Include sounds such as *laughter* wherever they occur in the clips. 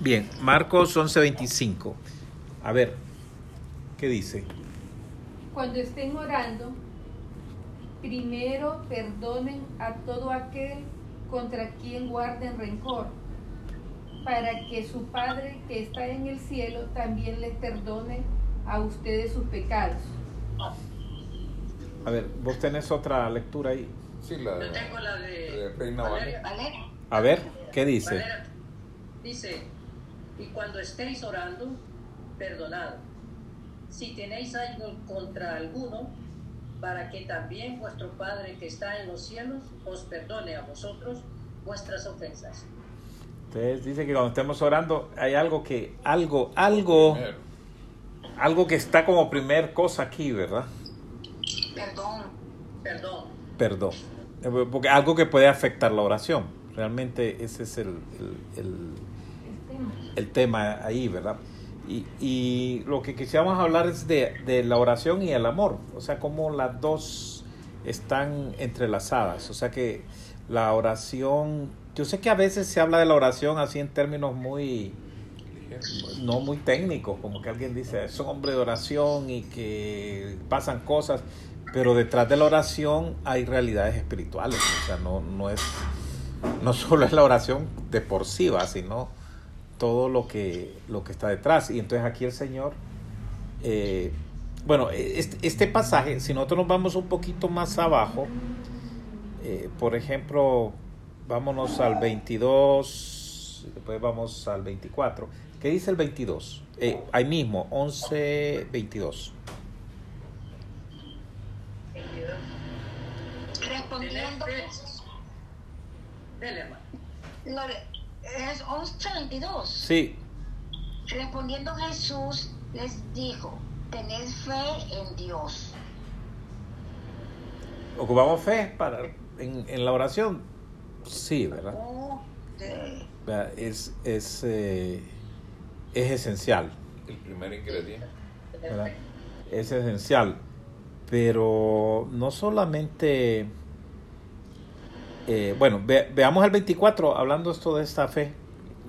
Bien, Marcos 11:25. A ver, ¿qué dice? Cuando estén orando, primero perdonen a todo aquel contra quien guarden rencor, para que su Padre que está en el cielo también les perdone a ustedes sus pecados. A ver, vos tenés otra lectura ahí. Sí, la, Yo tengo la de, de Reina Valeria. Valeria. A ver, ¿qué dice? Valeria. Dice, y cuando estéis orando, perdonad. Si tenéis algo contra alguno, para que también vuestro Padre que está en los cielos os perdone a vosotros vuestras ofensas. Entonces dice que cuando estemos orando hay algo que, algo, algo, algo que está como primer cosa aquí, ¿verdad? Perdón. Perdón. Perdón. Eh, Porque algo que puede afectar la oración. Realmente ese es el, el- el- el tema ahí, ¿verdad? Y, y lo que quisiéramos hablar es de, de la oración y el amor. O sea, cómo las dos están entrelazadas. O sea que la oración, yo sé que a veces se habla de la oración así en términos muy, no muy técnicos, como que alguien dice, es un hombre de oración y que pasan cosas, pero detrás de la oración hay realidades espirituales, o sea, no, no es, no *laughs* solo es la oración de por sí, ¿va? sino todo lo que, lo que está detrás. Y entonces aquí el Señor, eh, bueno, este, este pasaje, si nosotros nos vamos un poquito más abajo, eh, por ejemplo, vámonos al 22, después vamos al 24. ¿Qué dice el 22? Eh, ahí mismo, 11, 22. Respondiendo. Dele, es 11.22. Sí, Respondiendo Jesús les dijo, tened fe en Dios. ocupamos fe para, en, en la oración. Sí, ¿verdad? Es, es, eh, es esencial. El primer ingrediente. ¿verdad? Es esencial. Pero no solamente... eh, bueno, ve- veamos el 24, hablando esto de esta fe,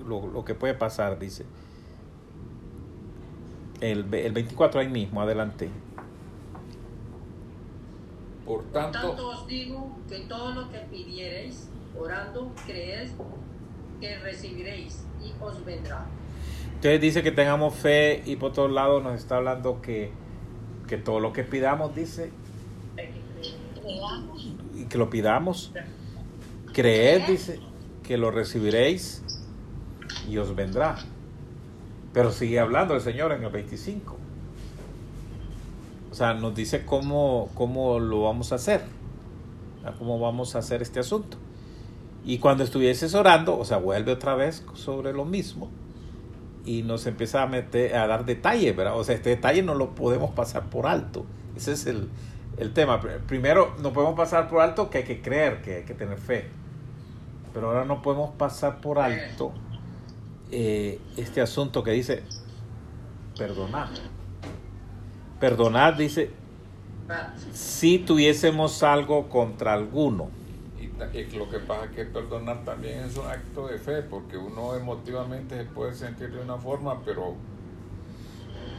lo, lo que puede pasar, dice. El, el 24 ahí mismo, adelante. Por Por tanto, tanto os digo que todo lo que pidiereis, orando, creed que recibiréis y os vendrá. Entonces dice que tengamos fe y por otro lado nos está hablando que, que todo lo que pidamos, dice, y que lo pidamos. Creed, dice, que lo recibiréis y os vendrá. Pero sigue hablando el Señor en el 25. O sea, nos dice cómo, cómo lo vamos a hacer, cómo vamos a hacer este asunto. Y cuando estuvieses orando, o sea, vuelve otra vez sobre lo mismo y nos empieza a meter, a dar detalles, ¿verdad? O sea, este detalle no lo podemos pasar por alto. Ese es el, el tema. Pr- Primero, no podemos pasar por alto que hay que creer, que hay que tener fe. Pero ahora no podemos pasar por alto eh, este asunto que dice perdonar. Perdonar dice si tuviésemos algo contra alguno. y lo que pasa es que perdonar también es un acto de fe, porque uno emotivamente se puede sentir de una forma, pero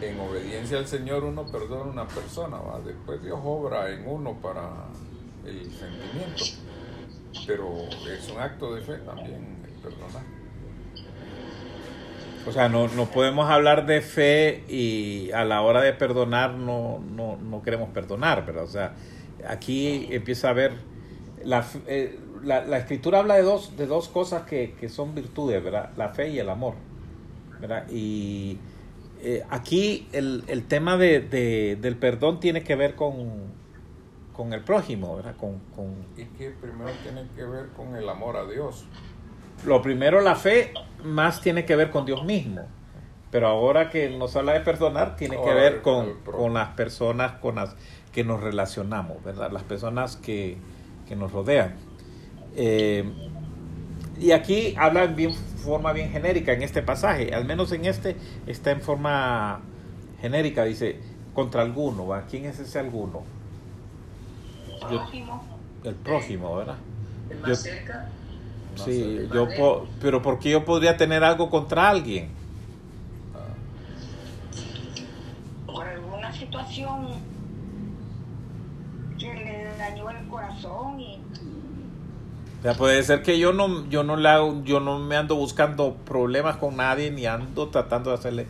en obediencia al Señor uno perdona a una persona, ¿va? después Dios obra en uno para el sentimiento, pero es un acto de fe también el perdonar. O sea, no, no podemos hablar de fe y a la hora de perdonar no, no, no queremos perdonar, ¿verdad? O sea, aquí empieza a ver, la, eh, la, la escritura habla de dos, de dos cosas que, que son virtudes, ¿verdad? La fe y el amor, ¿verdad? Y eh, aquí el, el tema de- del perdón tiene que ver con, con el prójimo, ¿verdad? Con, con, Y que primero tiene que ver con el amor a Dios. lo primero, la fe más tiene que ver con Dios mismo. Pero ahora que nos habla de perdonar, tiene que ver con, con las personas con las que nos relacionamos, ¿verdad? Las personas que, que nos rodean. Eh, y aquí habla en bien, forma bien genérica en este pasaje, al menos en este está en forma genérica, dice, contra alguno, ¿va? ¿Quién es ese alguno? Yo- Prójimo. el prójimo, ¿verdad? el Yo- más cerca, Sí, yo po- pero ¿por qué yo podría tener algo contra alguien? Por alguna situación que le dañó el corazón y O sea, puede ser que yo no, yo no le hago, yo no me ando buscando problemas con nadie ni ando tratando de hacerle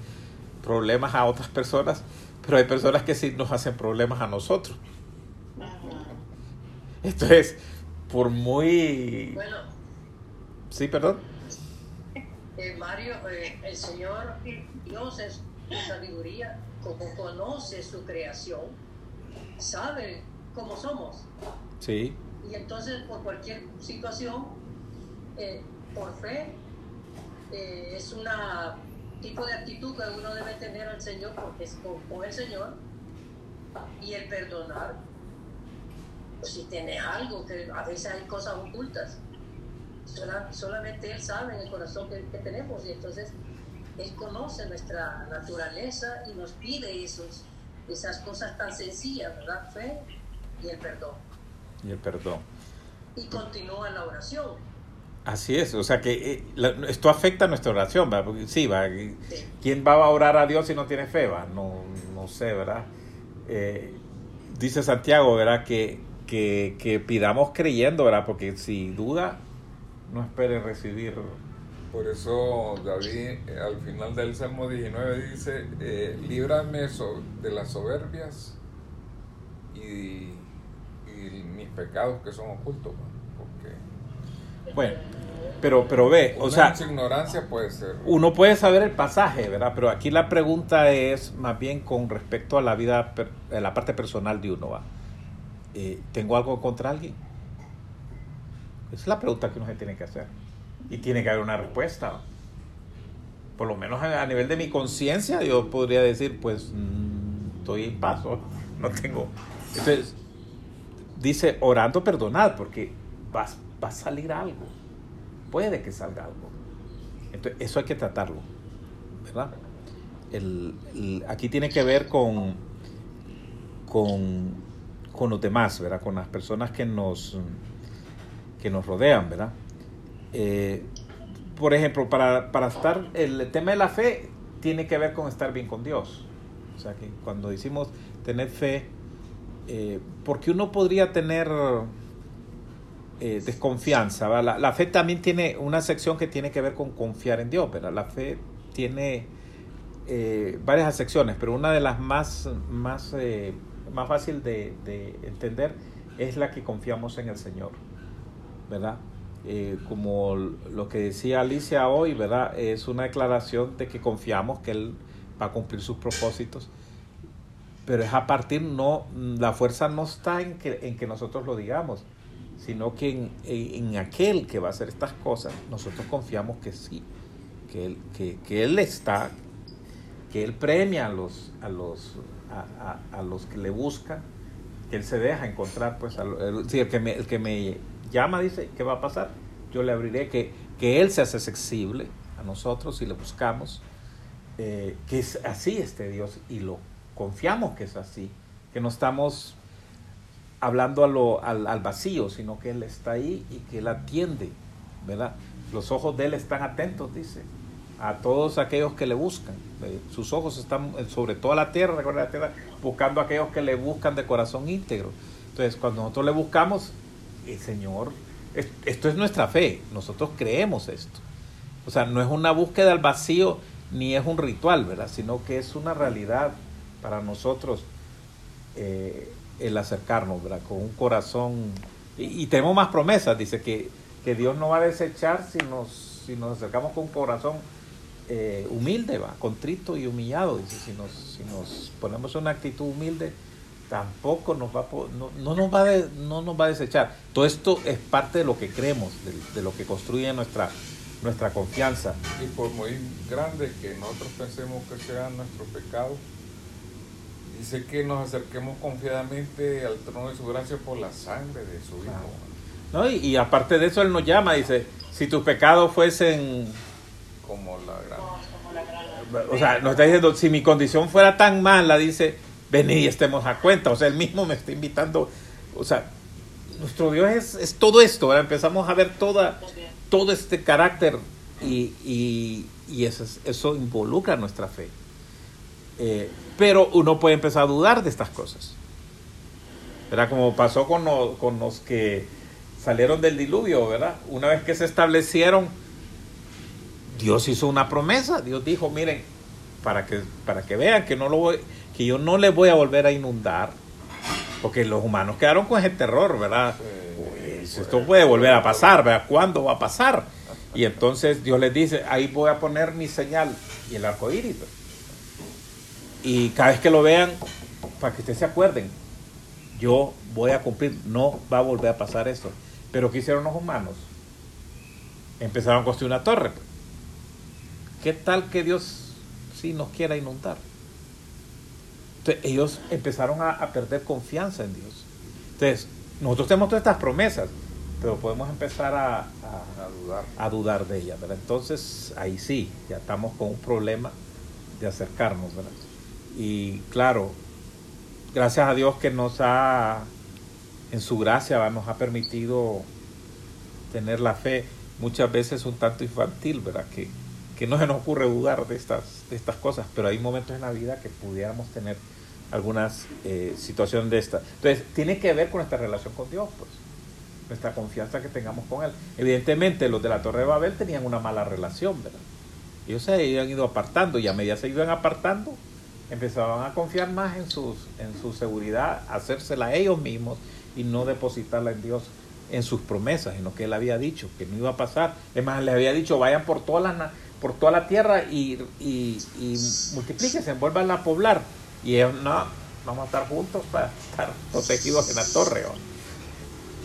problemas a otras personas, pero hay personas que sí nos hacen problemas a nosotros. Entonces, por muy, Bueno, sí, perdón. eh, Mario, eh, el Señor, Dios es sabiduría, como conoce su creación, sabe cómo somos. Sí, Y entonces, por cualquier situación, eh, por fe, es una tipo de actitud que uno debe tener al Señor, porque es con, con el Señor, y el perdonar. Pues si tienes algo, que a veces hay cosas ocultas, sola- solamente Él sabe en el corazón que, que tenemos, y entonces Él conoce nuestra naturaleza y nos pide esos, esas cosas tan sencillas, ¿verdad? Fe y el perdón y el perdón. y continúa la oración. Así es, o sea que eh, la- esto afecta nuestra oración, ¿va? Porque sí, va. Sí. ¿Quién va a orar a Dios si no tiene fe? Va? No, no sé, ¿verdad? Eh, dice Santiago, ¿verdad? Que, que, que pidamos creyendo, ¿verdad? Porque si duda, no espere recibir. Por eso David eh, al final del Salmo 19 dice, eh, líbrame de las soberbias y, y mis pecados que son ocultos. Porque Bueno, pero, pero ve, o sea, ignorancia puede ser. uno puede saber el pasaje, ¿verdad? Pero aquí la pregunta es más bien con respecto a la vida, a la parte personal de uno, ¿va? Eh, ¿Tengo algo contra alguien? Esa es la pregunta que uno se tiene que hacer. Y tiene que haber una respuesta. Por lo menos a nivel de mi conciencia, yo podría decir, pues, mm, estoy en paso, *laughs* no tengo... Entonces, dice, orando, perdonad, porque va, va a salir algo. Puede que salga algo. Entonces, eso hay que tratarlo, ¿verdad? El- aquí tiene que ver con, con, con los demás, ¿verdad? Con las personas que nos, que nos rodean, ¿verdad? Eh, por ejemplo, para, para estar, el tema de la fe tiene que ver con estar bien con Dios. O sea, que cuando decimos tener fe, eh, porque uno podría tener eh, desconfianza. La, la fe también tiene una sección que tiene que ver con confiar en Dios. ¿verdad? La fe tiene eh, varias secciones, pero una de las más, más, más fácil de, de entender es la que confiamos en el Señor. ¿Verdad? Eh, como lo que decía Alicia hoy, ¿verdad? Es una declaración de que confiamos que Él va a cumplir sus propósitos pero es a partir no la fuerza no está en que, en que nosotros lo digamos sino que en, en, aquel que va a hacer estas cosas nosotros confiamos que sí que él, que, que él está que él premia a los a los a, a, a los que le buscan que él se deja encontrar pues el, el que me, el que me llama dice qué va a pasar yo le abriré que, que él se hace accesible a nosotros y le buscamos eh, que es así este Dios y lo confiamos que es así, que no estamos hablando a lo, al, al vacío, sino que Él está ahí y que Él atiende, ¿verdad? Los ojos de Él están atentos, dice, a todos aquellos que le buscan. Eh, Sus ojos están sobre toda la tierra, recuerda la tierra, buscando a aquellos que le buscan de corazón íntegro. Entonces, cuando nosotros le buscamos, el Señor, es- esto es nuestra fe, nosotros creemos esto. O sea, no es una búsqueda al vacío ni es un ritual, ¿verdad? Sino que es una realidad para nosotros eh, el acercarnos, ¿verdad? Con un corazón. Y, y tenemos más promesas, dice que, que Dios no va a desechar si nos, si nos acercamos con un corazón eh, humilde, ¿va? Contrito y humillado, dice. Si nos, si nos ponemos una actitud humilde, tampoco nos va a, no, no nos va de- no nos va a desechar. Todo esto es parte de lo que creemos, de, de lo que construye nuestra, nuestra confianza. Y por muy grande que nosotros pensemos que sea nuestro pecado, dice que nos acerquemos confiadamente al trono de su gracia por la sangre de su Hijo. ¿no? Y, y aparte de eso, Él nos llama, dice, si tus pecados fuesen, Como la gran... o sea, nos está diciendo, si mi condición fuera tan mala, dice, vení y estemos a cuenta. O sea, Él mismo me está invitando, o sea, nuestro Dios es, es todo esto, ¿verdad? empezamos a ver toda, todo este carácter y, y, y eso, es- eso involucra nuestra fe. Eh, pero uno puede empezar a dudar de estas cosas. ¿Verdad? Como pasó con, con los que salieron del diluvio, ¿verdad? Una vez que se establecieron, Dios hizo una promesa. Dios dijo, miren, para que, para que vean que, no lo voy, que yo no les voy a volver a inundar, porque los humanos quedaron con ese terror, ¿verdad? Pues, esto puede volver a pasar, ¿verdad? ¿Cuándo va a pasar? Y entonces Dios les dice, ahí voy a poner mi señal y el arco iris. pues. Y cada vez que lo vean, para que ustedes se acuerden, yo voy a cumplir, no va a volver a pasar esto. Pero ¿qué hicieron los humanos? Empezaron a construir una torre. ¿Qué tal que Dios sí nos quiera inundar? Entonces, ellos empezaron a, a perder confianza en Dios. Entonces, nosotros tenemos todas estas promesas, pero podemos empezar a, a- A dudar. a dudar de ellas, ¿verdad? Entonces, ahí sí, ya estamos con un problema de acercarnos, ¿verdad? Y claro, gracias a Dios que nos ha, en su gracia, ¿verdad? nos ha permitido tener la fe muchas veces un tanto infantil, ¿verdad? Que, que no se nos ocurre dudar de estas, de estas cosas, pero hay momentos en la vida que pudiéramos tener algunas eh, situaciones de estas. Entonces, tiene que ver con nuestra relación con Dios, pues nuestra confianza que tengamos con Él. Evidentemente, los de la Torre de Babel tenían una mala relación, ¿verdad? Ellos se habían ido apartando y a medida que se iban apartando, empezaban a confiar más en, sus, en su seguridad, hacérsela ellos mismos y no depositarla en Dios, en sus promesas, en lo que Él había dicho, que no iba a pasar. Es más, les había dicho, vayan por toda la, na- por toda la tierra y, y, y multiplíquense, vuelvan a poblar. Y ellos, no, vamos a estar juntos para estar protegidos en la torre.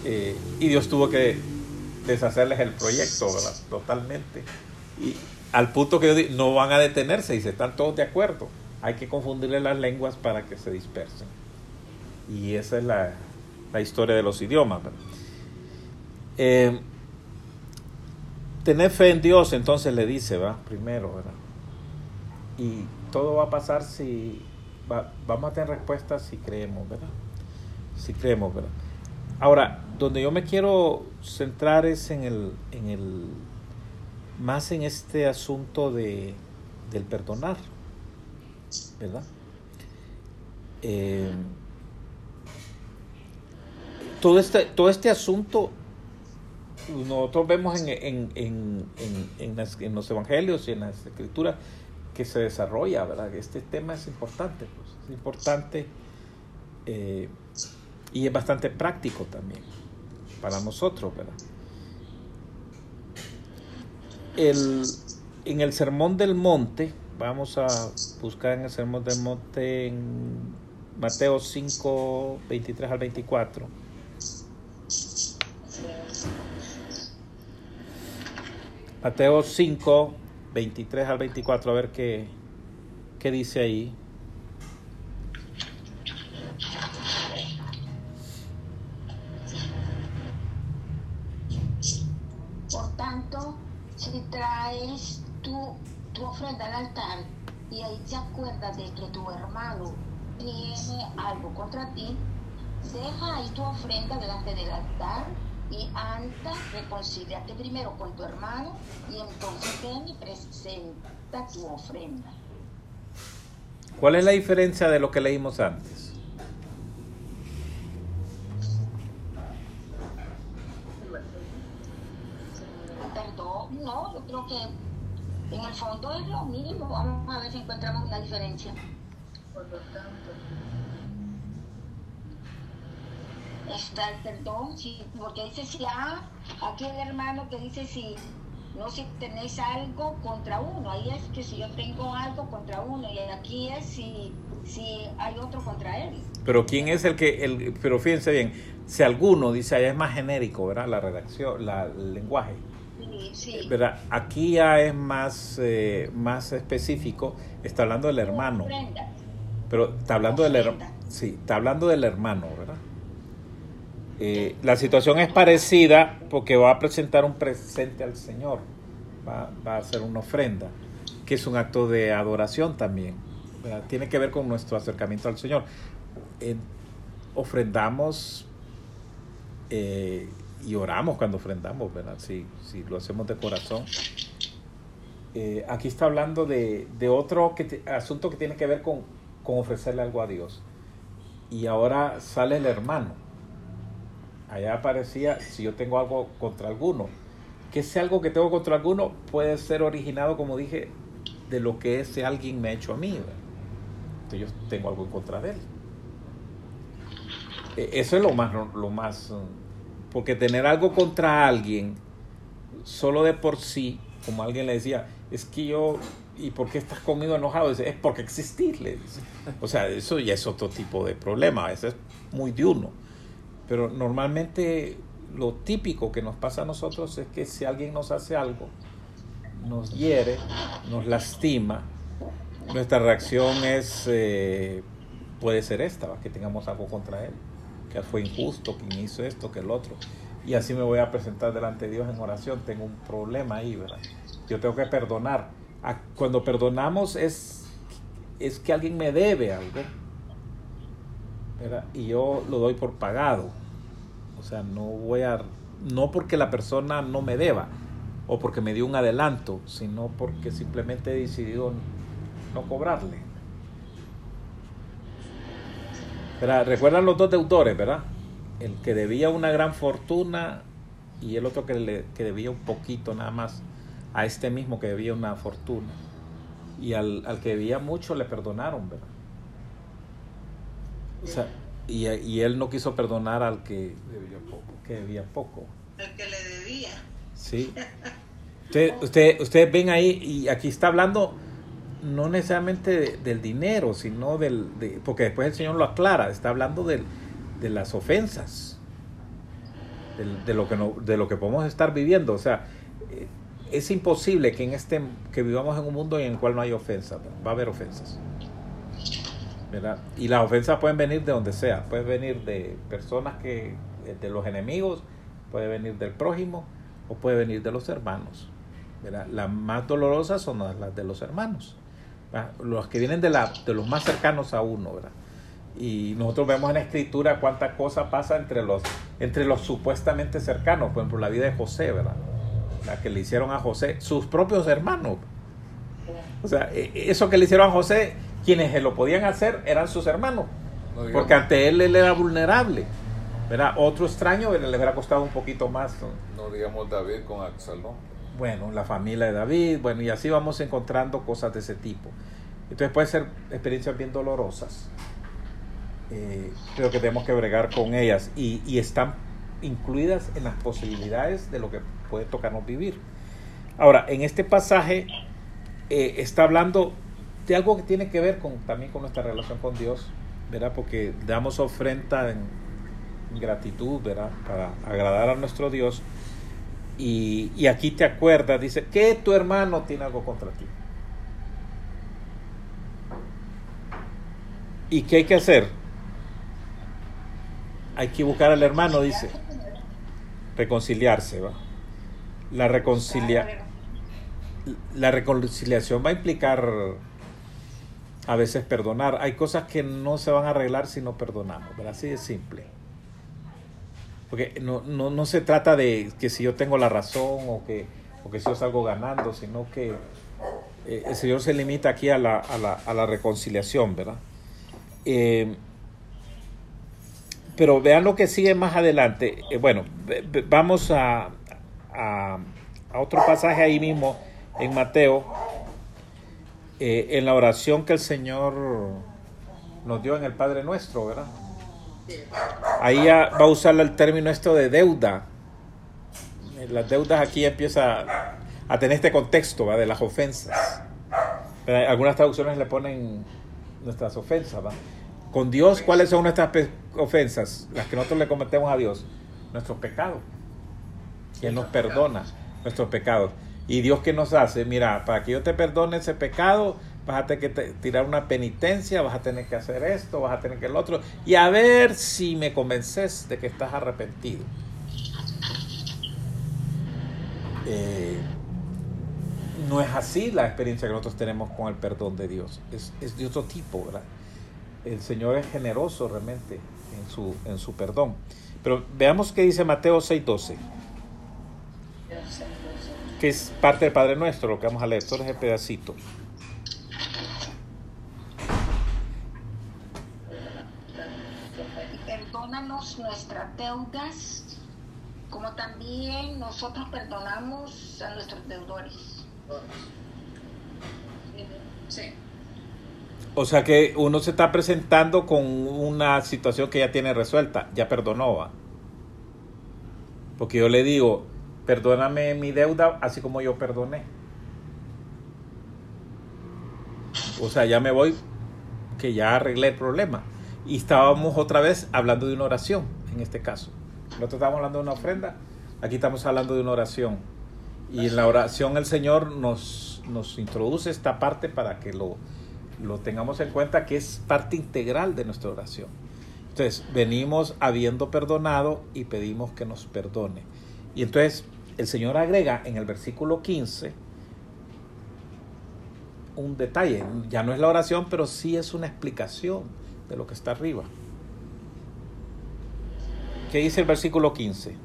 Eh, y Dios tuvo que deshacerles el proyecto, ¿verdad? Totalmente. Y al punto que di- no van a detenerse se están todos de acuerdo. Hay que confundirle las lenguas para que se dispersen. Y esa es la, historia de los idiomas. Eh, tener fe en Dios, entonces le dice, va, primero, ¿verdad? Y todo va a pasar si va- vamos a tener respuestas si creemos, ¿verdad? Si creemos, ¿verdad? Ahora, donde yo me quiero centrar es en el, en el más en este asunto de, del perdonar, ¿verdad? Eh, todo este, todo este asunto nosotros vemos en, en, en, en, en los evangelios y en las escrituras que se desarrolla, ¿verdad? Este tema es importante, pues, es importante eh, y es bastante práctico también para nosotros, ¿verdad? El, en el Sermón del Monte, vamos a buscar en el Sermón del Monte en Mateo 5, 23 al 24. Mateo 5, 23 al 24, a ver qué, qué dice ahí. Por tanto, si traes tu, tu ofrenda al altar y ahí te acuerdas de que tu hermano tiene algo contra ti, deja ahí tu ofrenda delante del altar y anda, reconcíliate primero con tu hermano y entonces ven y presenta tu ofrenda. ¿Cuál es la diferencia de lo que leímos antes? Perdón, no, yo creo que en el fondo es lo mismo. Vamos a ver si encontramos una diferencia. Por lo tanto, está el perdón, sí, porque dice si ah, aquí el hermano que dice si no si tenéis algo contra uno, ahí es que si yo tengo algo contra uno y aquí es si, si hay otro contra él. Pero quién es el que, el, pero fíjense bien, si alguno dice allá es más genérico, ¿verdad? La redacción, la, el lenguaje, Sí. ¿verdad? Aquí ya es más, eh, más específico, está hablando del hermano, pero está hablando del hermano, sí, está hablando del hermano, ¿verdad? Eh, la situación es parecida porque va a presentar un presente al Señor, va, a hacer una ofrenda, que es un acto de adoración también, tiene que ver con nuestro acercamiento al Señor. Eh, ofrendamos Eh, y oramos cuando ofrendamos, ¿verdad? Si, lo hacemos de corazón. Aquí está hablando de, otro asunto que tiene que ver con ofrecerle algo a Dios. Y ahora sale el hermano. Allá aparecía, si yo tengo algo contra alguno, que ese algo que tengo contra alguno puede ser originado, como dije, de lo que ese alguien me ha hecho a mí. Entonces yo tengo algo en contra de él. E, eso es lo más, lo más, mm, porque tener algo contra alguien, solo de por sí, como alguien le decía, es que yo, ¿y por qué estás conmigo enojado? Dice, es porque existís, le dice. O sea, eso ya es otro tipo de problema, eso es muy de uno. Pero normalmente lo típico que nos pasa a nosotros es que si alguien nos hace algo, nos hiere, nos lastima, nuestra reacción es, eh, puede ser esta, que tengamos algo contra él, que fue injusto, que hizo esto, que el otro. Y así me voy a presentar delante de Dios en oración, tengo un problema ahí, ¿verdad? Yo tengo que perdonar. Cuando perdonamos es, es que alguien me debe algo, ¿verdad? Y yo lo doy por pagado o sea, no voy a, no porque la persona no me deba o porque me dio un adelanto, sino porque simplemente he decidido no cobrarle. Pero, Recuerdan los dos deudores, ¿verdad? El que debía una gran fortuna y el otro que, le, que debía un poquito nada más a este mismo que debía una fortuna. Y al, al que debía mucho le perdonaron, ¿verdad? O sea, y, y, él no quiso perdonar al que debía poco. Que debía poco. El que le debía. Sí. *laughs* Usted, usted, ustedes ven ahí, y aquí está hablando no necesariamente del dinero, sino del... De, porque después el Señor lo aclara, está hablando del, de las ofensas, del, de, lo que no, de lo que podemos estar viviendo. O sea, eh, es imposible que, en este, que vivamos en un mundo en el cual no hay ofensas, va a haber ofensas. Y las ofensas pueden venir de donde sea, pueden venir de personas que, eh, de los enemigos, puede venir del prójimo o puede venir de los hermanos. Las más dolorosas son las de los hermanos, los que vienen de, la, de los más cercanos a uno. ¿verdad? Y nosotros vemos en la escritura cuánta cosa pasa entre los, entre los supuestamente cercanos, por ejemplo, la vida de José, ¿verdad? La que le hicieron a José, sus propios hermanos. O sea, e, eso que le hicieron a José quienes lo podían hacer eran sus hermanos, porque ante él él era vulnerable. ¿verdad? Otro extraño le hubiera costado un poquito más. ¿no? digamos David con Absalón. Bueno, la familia de David, bueno, y así vamos encontrando cosas de ese tipo. Entonces pueden ser experiencias bien dolorosas, eh, pero que tenemos que bregar con ellas y, y están incluidas en las posibilidades de lo que puede tocarnos vivir. Ahora, en este pasaje eh, está hablando de algo que tiene que ver con, también con nuestra relación con Dios, ¿verdad? Porque damos ofrenda en, gratitud, ¿verdad? Para agradar a nuestro Dios. Y, y, aquí te acuerdas, dice, que tu hermano tiene algo contra ti. ¿Y qué hay que hacer? Hay que buscar al hermano, dice. Reconciliarse, ¿va? La, reconcilia la reconciliación va a implicar a veces perdonar. Hay cosas que no se van a arreglar si no perdonamos, pero así de simple. Porque no, no, no, se trata de que si yo tengo la razón o que, o que si yo salgo ganando, sino que eh, el Señor se limita aquí a la, a la, a la reconciliación, ¿verdad? Eh, pero vean lo que sigue más adelante. Eh, bueno, vamos a, a, a otro pasaje ahí mismo en Mateo eh, en la oración que el Señor nos dio en el Padre Nuestro, ¿verdad? Ahí va a usar el término esto de deuda. Eh, las deudas aquí empieza a tener este contexto ¿va? de las ofensas. Algunas traducciones le ponen nuestras ofensas. ¿va? Con Dios, ¿cuáles son nuestras ofensas? Las que nosotros le cometemos a Dios. Nuestros pecados. Que nos perdona nuestros pecados. Y Dios que nos hace, mira, para que yo te perdone ese pecado, vas a tener que tirar una penitencia, vas a tener que hacer esto, vas a tener que el otro, y a ver si me convences de que estás arrepentido. Eh, no es así la experiencia que nosotros tenemos con el perdón de Dios, es, es de otro tipo, ¿verdad? El Señor es generoso realmente en su, en su perdón. Pero veamos qué dice Mateo 6:12, que es parte del Padre Nuestro, lo que vamos a leer, todo ese pedacito. Perdónanos nuestras deudas, como también nosotros perdonamos a nuestros deudores. Sí. O sea que uno se está presentando con una situación que ya tiene resuelta, ya perdonó, ¿va? Porque yo le digo, perdóname mi deuda así como yo perdoné. O sea, ya me voy, que ya arreglé el problema. Y estábamos otra vez hablando de una oración, en este caso. Nosotros estábamos hablando de una ofrenda, aquí estamos hablando de una oración. Y en la oración el Señor nos, nos introduce esta parte para que lo, lo tengamos en cuenta que es parte integral de nuestra oración. Entonces, venimos habiendo perdonado y pedimos que nos perdone. Y entonces el Señor agrega en el versículo 15 un detalle, ya no es la oración, pero sí es una explicación de lo que está arriba. ¿Qué dice el versículo 15?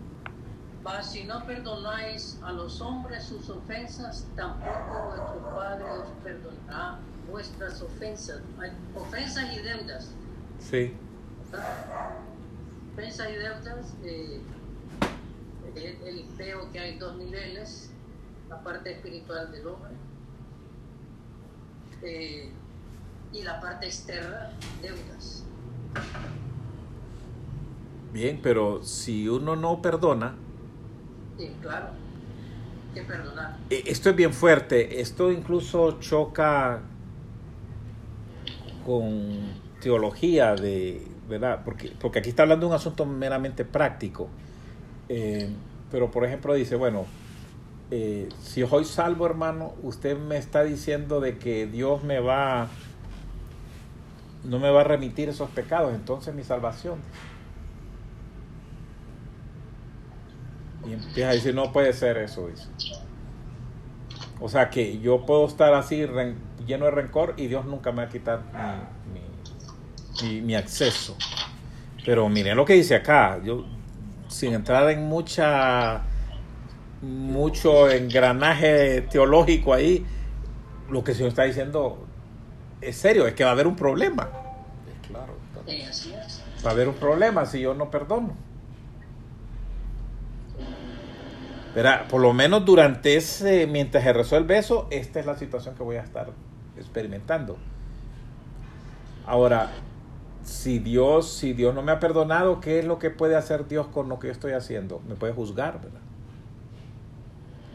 Mas si no perdonáis a los hombres sus ofensas, tampoco vuestro Padre os perdonará vuestras ofensas. Ofensas y deudas. Sí. Ofensas y deudas, eh, el, el- veo que hay dos niveles, la parte espiritual del hombre eh, y la parte externa, deudas. Bien, pero si uno no perdona, Sí, claro, que perdonar. eh, esto es bien fuerte, esto incluso choca con teología de, ¿verdad? Porque, porque aquí está hablando de un asunto meramente práctico. Eh, pero por ejemplo dice, bueno, eh, si soy salvo hermano, usted me está diciendo de que Dios me va, no me va a remitir esos pecados, entonces mi salvación. Y empieza a decir, no puede ser eso, dice. O sea que yo puedo estar así ren- lleno de rencor y Dios nunca me va a quitar mi, mi- mi- mi acceso. Pero miren lo que dice acá, yo sin entrar en mucha mucho engranaje teológico ahí, lo que el Señor está diciendo es serio, es que va a haber un problema. Es claro. Va a haber un problema si yo no perdono. Verá, por lo menos durante ese, mientras se resuelve eso, esta es la situación que voy a estar experimentando. Ahora, si Dios, si Dios no me ha perdonado, ¿qué es lo que puede hacer Dios con lo que yo estoy haciendo? Me puede juzgar, ¿verdad?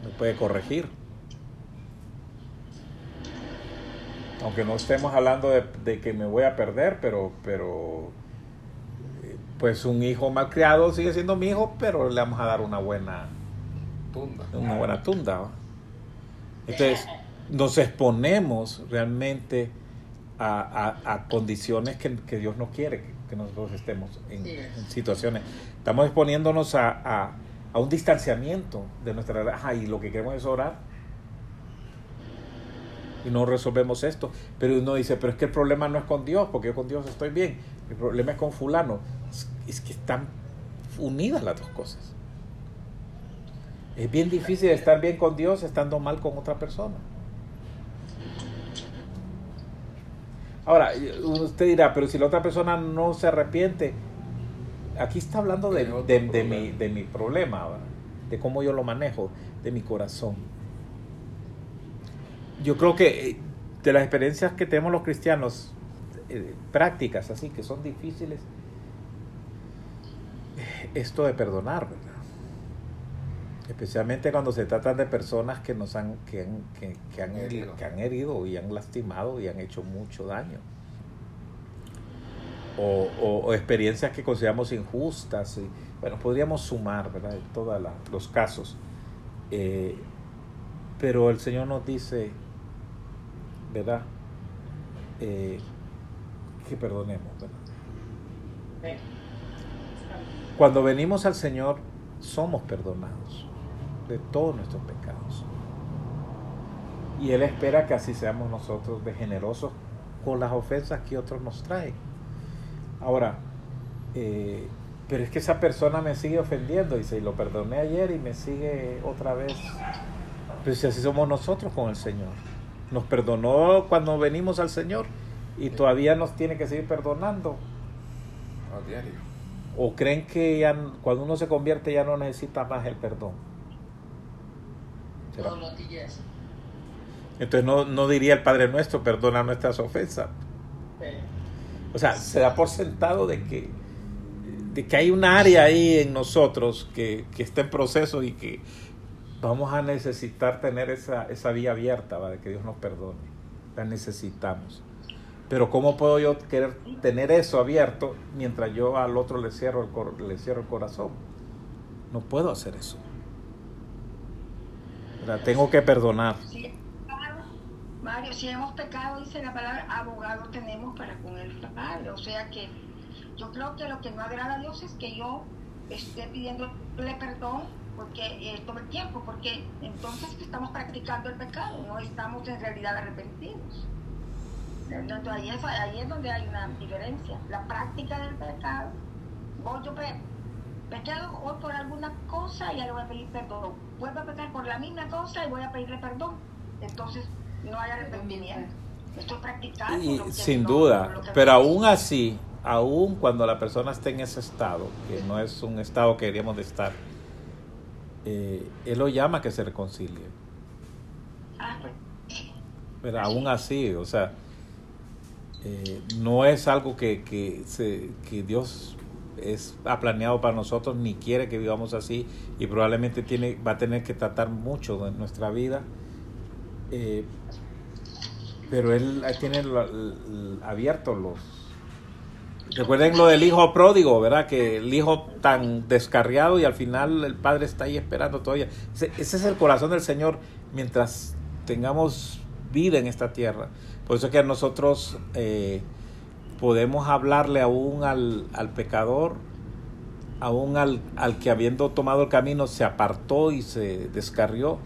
Me puede corregir. Aunque no estemos hablando de, de que me voy a perder, pero, pero eh, pues un hijo malcriado sigue siendo mi hijo, pero le vamos a dar una buena, Tunda. una buena tunda. ¿va? Entonces, nos exponemos realmente a, a- a condiciones que, que Dios no quiere que, que nosotros estemos en, Sí. en situaciones. Estamos exponiéndonos a, a- a un distanciamiento de nuestra ajá, y lo que queremos es orar. Y no resolvemos esto. Pero uno dice, pero es que el problema no es con Dios, porque yo con Dios estoy bien. El problema es con fulano. Es, es que están unidas las dos cosas. Es bien difícil estar bien con Dios estando mal con otra persona. Ahora, usted dirá, pero si la otra persona no se arrepiente, aquí está hablando de, de- de mi, problema. de mi problema, ¿verdad? de cómo yo lo manejo, de mi corazón. Yo creo que eh, de las experiencias que tenemos los cristianos, eh, prácticas así, que son difíciles, eh, esto de perdonar, ¿verdad? Especialmente cuando se tratan de personas que nos han, que han, que, que han, Herido. que han herido y han lastimado y han hecho mucho daño. O, o- o experiencias que consideramos injustas. Y, bueno, podríamos sumar, ¿verdad? Todos los casos. Eh, pero el Señor nos dice, ¿verdad? Eh, que perdonemos, ¿verdad? Cuando venimos al Señor, somos perdonados de todos nuestros pecados. Y Él espera que así seamos nosotros de generosos con las ofensas que otros nos traen. Ahora, eh, pero es que esa persona me sigue ofendiendo, dice, y lo perdoné ayer y me sigue otra vez. Pues si así somos nosotros con el Señor. Nos perdonó cuando venimos al Señor y todavía nos tiene que seguir perdonando. A diario. ¿O creen que ya, cuando uno se convierte ya no necesita más el perdón? ¿Será? Todos los días. Entonces no, no diría el Padre Nuestro, perdona nuestras ofensas. O sea, se da por sentado de que, de que hay un área ahí en nosotros que, que está en proceso y que vamos a necesitar tener esa, esa vía abierta, de que Dios nos perdone. La necesitamos. Pero ¿cómo puedo yo querer tener eso abierto mientras yo al otro le cierro el, cor- le cierro el corazón? No puedo hacer eso. ¿Verdad? Tengo que perdonar. Si Mario, si hemos pecado, dice la palabra, abogado tenemos para con el Padre. O sea que yo creo que lo que no agrada a Dios es que yo esté pidiéndole perdón porque eh, tiempo, porque entonces estamos practicando el pecado, no estamos en realidad arrepentidos. Entonces ahí es, ahí es donde hay una diferencia. La práctica del pecado, voy yo pecado hoy por alguna cosa y ya le voy a pedir perdón. Vuelvo a pecar por la misma cosa y voy a pedirle perdón. Entonces no hay arrepentimiento. Estoy practicando. Y sin no- duda, pero aún así, aún cuando la persona está en ese estado, que no es un estado que deberíamos de estar, eh, Él lo llama a que se reconcilie. Ah, pues, Pero aún así, o sea, eh, no es algo que, que, se, que Dios es, ha planeado para nosotros, ni quiere que vivamos así, y probablemente tiene, va a tener que tratar mucho de nuestra vida. eh, pero Él tiene abiertos los... Recuerden lo del hijo pródigo, ¿verdad? Que el hijo tan descarriado y al final el padre está ahí esperando todavía. Ese, es el corazón del Señor mientras tengamos vida en esta tierra. Por eso es que nosotros eh, podemos hablarle aún al, al pecador, aún al, al que habiendo tomado el camino se apartó y se descarrió,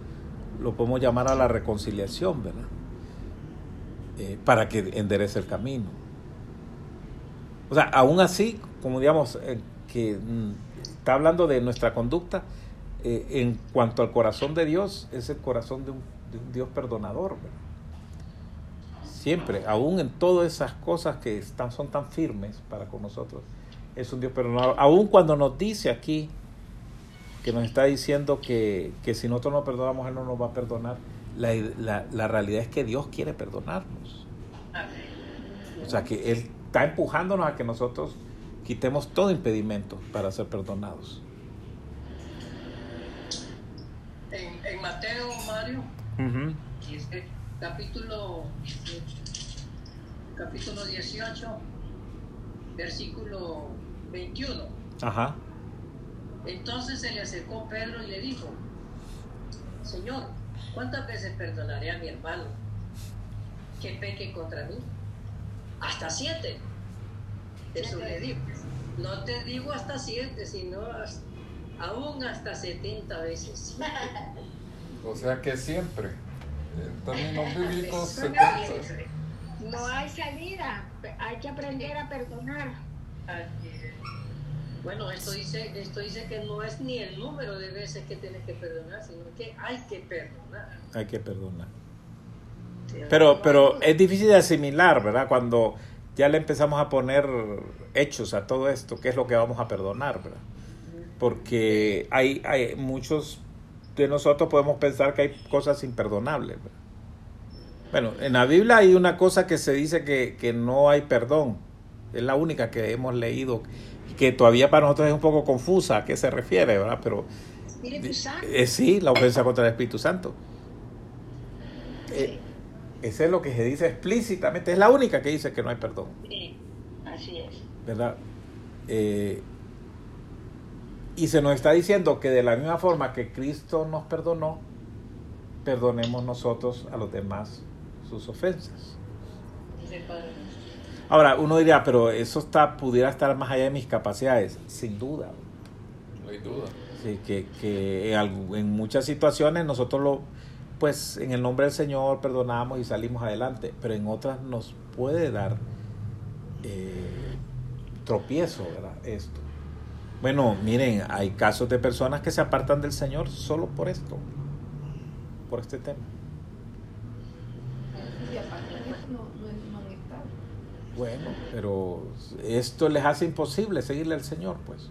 lo podemos llamar a la reconciliación, ¿verdad? Eh, para que enderece el camino. O sea, aún así, como digamos, eh, que mm, está hablando de nuestra conducta, eh, en cuanto al corazón de Dios, es el corazón de un, de un Dios perdonador. ¿verdad? Siempre, aún en todas esas cosas que están, son tan firmes para con nosotros, es un Dios perdonador. Aún cuando nos dice aquí, que nos está diciendo que, que si nosotros no perdonamos, Él no nos va a perdonar, la, la, la realidad es que Dios quiere perdonarnos. O sea, que Él está empujándonos a que nosotros quitemos todo impedimento para ser perdonados. En, en Mateo, Mario, capítulo, capítulo 18, versículo 21. Ajá. Entonces se le acercó Pedro y le dijo, Señor, ¿cuántas veces perdonaré a mi hermano que peque contra mí? Hasta siete. Jesús le dijo, no te digo hasta siete, sino hasta- aún hasta setenta veces. *laughs* O sea que siempre. En términos bíblicos, Siempre. 70. no hay salida. Hay que aprender a perdonar. Bueno, esto dice, esto dice que no es ni el número de veces que tienes que perdonar, sino que hay que perdonar. Hay que perdonar. Pero, pero es difícil de asimilar, ¿verdad? Cuando ya le empezamos a poner hechos a todo esto, ¿qué es lo que vamos a perdonar, ¿verdad? Porque hay, hay muchos de nosotros podemos pensar que hay cosas imperdonables. ¿verdad? Bueno, en la Biblia hay una cosa que se dice que, que no hay perdón. Es la única que hemos leído, que todavía para nosotros es un poco confusa a qué se refiere, ¿verdad? Pero Espíritu Santo. eh, sí, la ofensa contra el Espíritu Santo. Eh, ese es lo que se dice explícitamente, es la única que dice que no hay perdón, Sí, así es. ¿verdad? Eh, y se nos está diciendo que de la misma forma que Cristo nos perdonó, perdonemos nosotros a los demás sus ofensas. Ahora, uno diría, pero eso está, pudiera estar más allá de mis capacidades, sin duda. No hay duda. Sí, que, que en muchas situaciones nosotros lo, pues en el nombre del Señor perdonamos y salimos adelante, pero en otras nos puede dar eh, tropiezo, ¿verdad? Esto. Bueno, miren, hay casos de personas que se apartan del Señor solo por esto, por este tema. Bueno, pero esto les hace imposible seguirle al Señor, pues.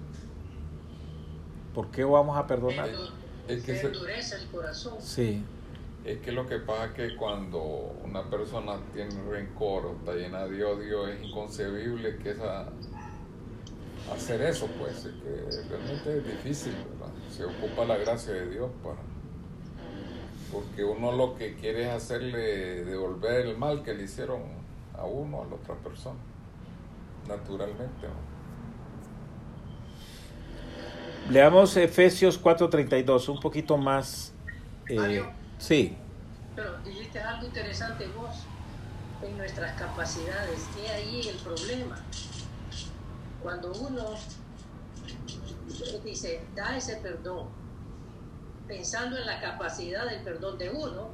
¿Por qué vamos a perdonar? Es que Se se- endurece el corazón. Sí, Es que lo que pasa es que cuando una persona tiene rencor o está llena de odio, es inconcebible que esa hacer eso, pues, es que realmente es difícil, ¿verdad? Se ocupa la gracia de Dios para... Porque uno lo que quiere es hacerle devolver el mal que le hicieron a uno, a la otra persona, naturalmente. ¿no? leamos Efesios 4:32, un poquito más... eh, Mario. sí, Pero dijiste algo interesante vos en nuestras capacidades. ¿Qué ahí el problema? Cuando uno dice, da ese perdón, pensando en la capacidad del perdón de uno,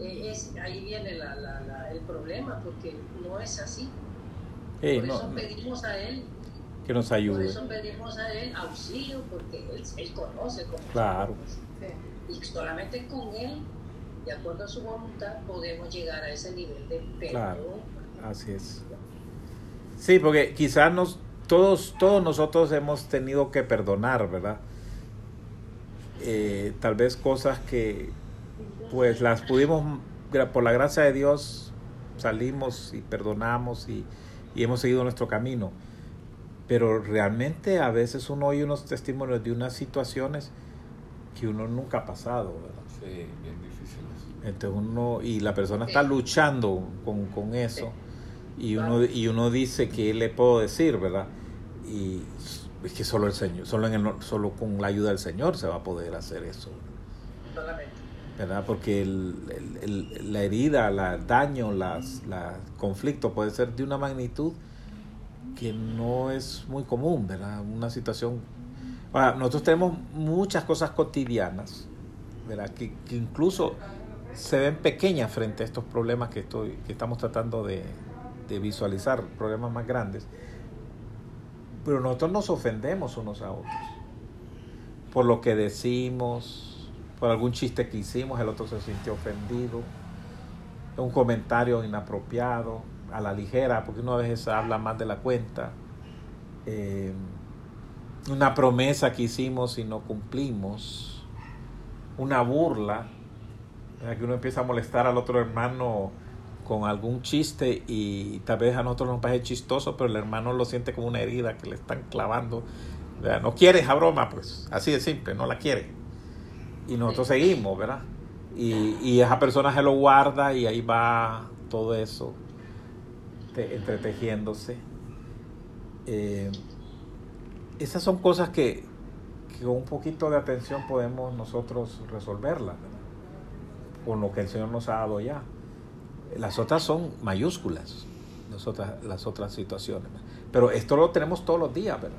eh, es, ahí viene la- la- la- el problema, porque no es así. Por no, eso pedimos a Él, que nos por ayude. eso pedimos a Él auxilio, porque Él, él conoce cómo Claro. Y solamente con Él, de acuerdo a su voluntad, podemos llegar a ese nivel de perdón. Claro. Así es. Sí, porque quizás nos, todos, todos nosotros hemos tenido que perdonar, ¿verdad? Eh, tal vez cosas que pues las pudimos, por la gracia de Dios, salimos y perdonamos y, y hemos seguido nuestro camino. Pero realmente a veces uno oye unos testimonios de unas situaciones que uno nunca ha pasado, ¿verdad? Sí, bien difícil eso. Entonces uno, y la persona está luchando con, con eso, y uno, y uno dice que le puedo decir, ¿verdad? Y es que solo el Señor, solo, en el- solo con la ayuda del Señor se va a poder hacer eso, Solamente. ¿verdad? Porque el, el- el- la herida, la- el daño, las, la conflicto puede ser de una magnitud que no es muy común, ¿verdad? Una situación... Ahora, nosotros tenemos muchas cosas cotidianas, ¿verdad? Que, que incluso se ven pequeñas frente a estos problemas que, estoy, que estamos tratando de, de visualizar, problemas más grandes. Pero nosotros nos ofendemos unos a otros por lo que decimos, por algún chiste que hicimos, el otro se sintió ofendido, un comentario inapropiado, a la ligera, porque uno a veces habla más de la cuenta, eh, una promesa que hicimos y no cumplimos, una burla, ¿verdad? que uno empieza a molestar al otro hermano con algún chiste y tal vez a nosotros nos parece chistoso, pero el hermano lo siente como una herida que le están clavando. ¿verdad? No quiere esa broma, pues así de simple, no la quiere. Y nosotros seguimos, ¿verdad? Y, y esa persona se lo guarda y ahí va todo eso te- entretejiéndose. Eh, esas son cosas que, que con un poquito de atención podemos nosotros resolverlas, ¿verdad? con lo que el Señor nos ha dado ya. Las otras son mayúsculas, las otras, las otras situaciones. Pero esto lo tenemos todos los días, ¿verdad?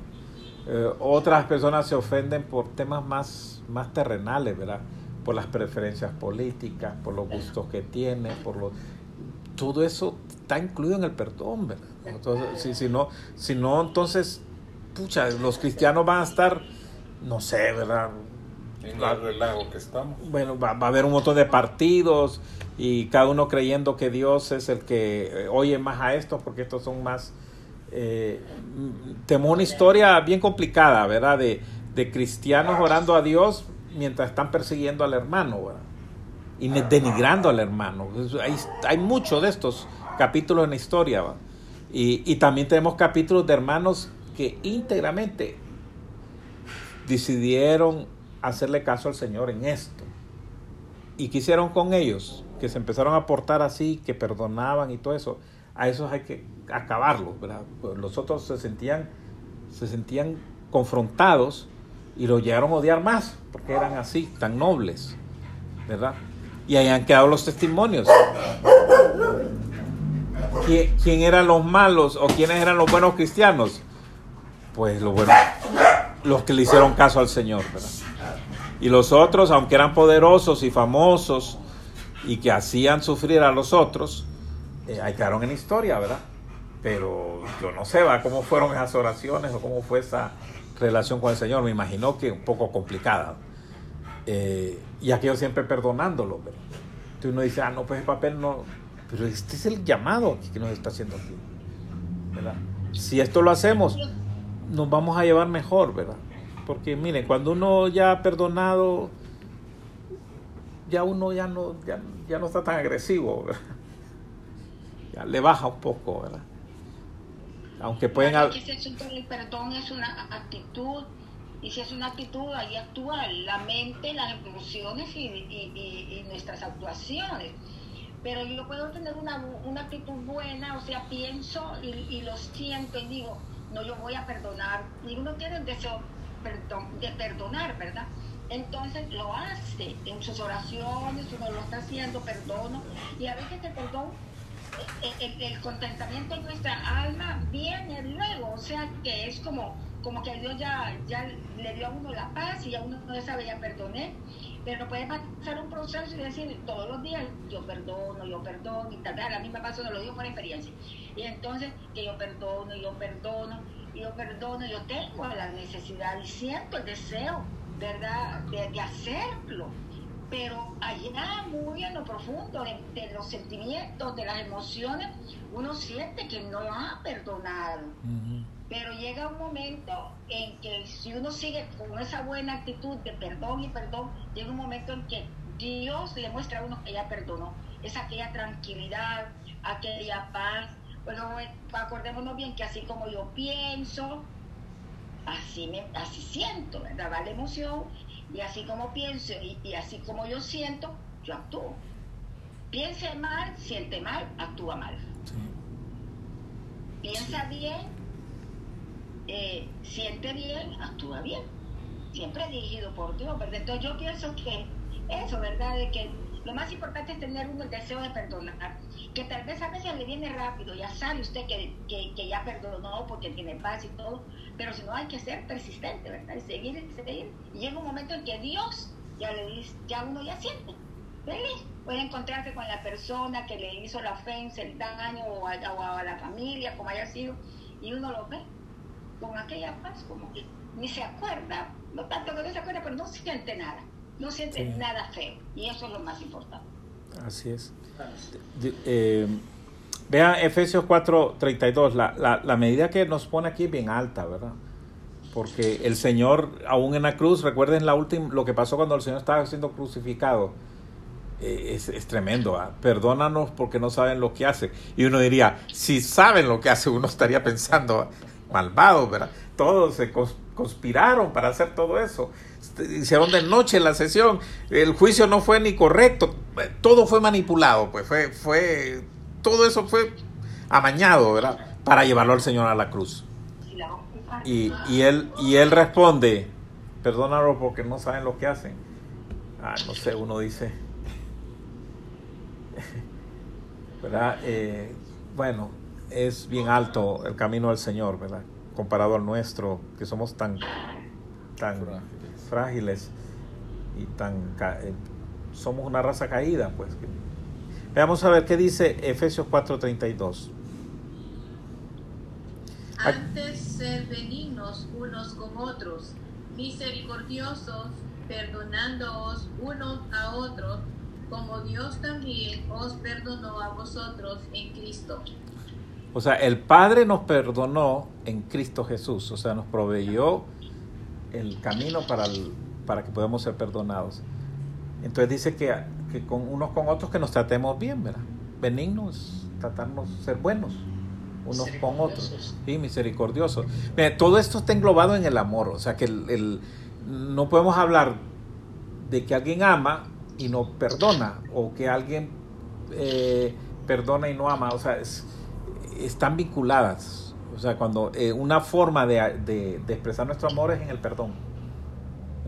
Eh, otras personas se ofenden por temas más, más terrenales, ¿verdad? Por las preferencias políticas, por los gustos que tiene, por los... Todo eso está incluido en el perdón, ¿verdad? Entonces, si, si, no, si no, entonces, pucha, los cristianos van a estar, no sé, ¿verdad? En el relajo que estamos. Bueno, va, va a haber un montón de partidos y cada uno creyendo que Dios es el que eh, oye más a estos porque estos son más... Eh, tenemos una historia bien complicada, ¿verdad? De, de cristianos orando a Dios mientras están persiguiendo al hermano, ¿verdad? Y denigrando al hermano. Hay, hay muchos de estos capítulos en la historia, ¿va? Y, y también tenemos capítulos de hermanos que íntegramente decidieron hacerle caso al Señor en esto. ¿Y qué hicieron con ellos? Que se empezaron a portar así, que perdonaban y todo eso. A esos hay que acabarlos, ¿verdad? Pues los otros se sentían, se sentían confrontados y los llegaron a odiar más, porque eran así, tan nobles, ¿verdad? Y ahí han quedado los testimonios. ¿Qui- ¿Quién eran los malos o quiénes eran los buenos cristianos? Pues los buenos, los que le hicieron caso al Señor, ¿verdad? Y los otros, aunque eran poderosos y famosos y que hacían sufrir a los otros, eh, ahí quedaron en historia, ¿verdad? Pero yo no sé, ¿va? ¿Cómo fueron esas oraciones o cómo fue esa, relación con el Señor, me imagino que un poco complicada. Eh, y aquello siempre perdonándolo. ¿verdad? Entonces uno dice, ah, no, pues el papel no. Pero este es el llamado que nos está haciendo aquí. ¿verdad? Si esto lo hacemos, nos vamos a llevar mejor, ¿verdad? Porque miren, cuando uno ya ha perdonado, ya uno ya no, ya, ya no está tan agresivo, ¿verdad? *laughs* Ya le baja un poco, ¿verdad? Aunque pueden haber... El perdón es una actitud y si es una actitud, ahí actúa la mente, las emociones y, y, y, nuestras actuaciones. Pero yo puedo tener una, una actitud buena, o sea, pienso y, lo siento y digo, no, yo voy a perdonar. Y uno tiene el deseo perdón, de perdonar, ¿verdad? Entonces lo hace en sus oraciones, uno lo está haciendo, perdono. Y a veces el perdón el, el, contentamiento en nuestra alma viene luego, o sea que es como, como que Dios ya, ya le dio a uno la paz y a uno no sabe ya perdoné, pero puede pasar un proceso y decir todos los días yo perdono, yo perdono y tal, a mí me pasó, lo digo por experiencia, y entonces que yo perdono, yo perdono, yo perdono, yo tengo la necesidad y siento el deseo, ¿verdad?, de, de hacerlo pero allá muy en lo profundo de, los sentimientos, de las emociones, uno siente que no ha perdonado. Pero llega un momento en que si uno sigue con esa buena actitud de perdón y perdón, llega un momento en que Dios le muestra a uno que ya perdonó. Es aquella tranquilidad, aquella paz. Bueno, acordémonos bien que así como yo pienso, así, me, así siento, ¿verdad? Va la emoción y así como pienso y, así como yo siento, yo actúo. Piense mal, siente mal, actúa mal. Piensa bien, eh, siente bien, actúa bien. Siempre dirigido por Dios, ¿verdad? Entonces yo pienso que eso, ¿verdad? De que lo más importante es tener uno el deseo de perdonar, que tal vez a veces le viene rápido, ya sabe usted que, que, ya perdonó porque tiene paz y todo, pero si no hay que ser persistente, ¿verdad? Y seguir seguir. Y llega un momento en que Dios ya le dice, ya uno ya siente, feliz. Puede encontrarse con la persona que le hizo la ofensa, el daño o a, la familia, como haya sido, y uno lo ve con aquella paz, como ni se acuerda, no tanto que no se acuerda, pero no siente nada no siente nada feo. Y eso es lo más importante. Así es. Eh, vea Efesios 4:32, la, la, la medida que nos pone aquí es bien alta, ¿verdad? Porque el Señor, aún en la cruz, recuerden la última, lo que pasó cuando el Señor estaba siendo crucificado. Eh, es, es, tremendo, ¿ah? perdónanos porque no saben lo que hace. Y uno diría, si saben lo que hace, uno estaría pensando, malvado, ¿verdad? Todos se conspiraron para hacer todo eso hicieron de noche la sesión, el juicio no fue ni correcto, todo fue manipulado, pues fue, fue, todo eso fue amañado, ¿verdad? Para llevarlo al Señor a la cruz. Y, y él, y él responde, perdónalo porque no saben lo que hacen. Ah, no sé, uno dice, *laughs* ¿verdad? Eh, bueno, es bien alto el camino del Señor, ¿verdad? Comparado al nuestro, que somos tan, tan frágiles y tan eh, somos una raza caída, pues. Veamos a ver qué dice Efesios 4:32. Antes ser benignos unos con otros, misericordiosos, perdonándoos unos a otros, como Dios también os perdonó a vosotros en Cristo. O sea, el Padre nos perdonó en Cristo Jesús, o sea, nos proveyó el camino para, para que podamos ser perdonados. Entonces dice que, que, con unos con otros que nos tratemos bien, ¿verdad? Benignos, tratarnos, ser buenos unos con otros. Sí, misericordiosos. todo esto está englobado en el amor, o sea que el, no podemos hablar de que alguien ama y no perdona, o que alguien eh, perdona y no ama, o sea, están vinculadas. O sea, cuando eh, una forma de, de, expresar nuestro amor es en el perdón.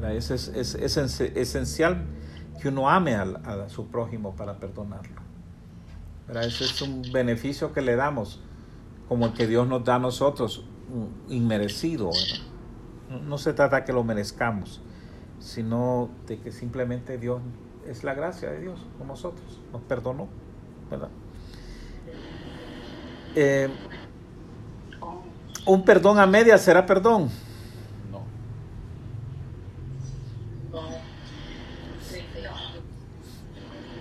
Es, es, es, esencial que uno ame a, su prójimo para perdonarlo. Ese es un beneficio que le damos, como el que Dios nos da a nosotros, inmerecido. No se trata que lo merezcamos, sino de que simplemente Dios es la gracia de Dios con nosotros, nos perdonó. ¿verdad? Eh, un perdón a media será perdón. No.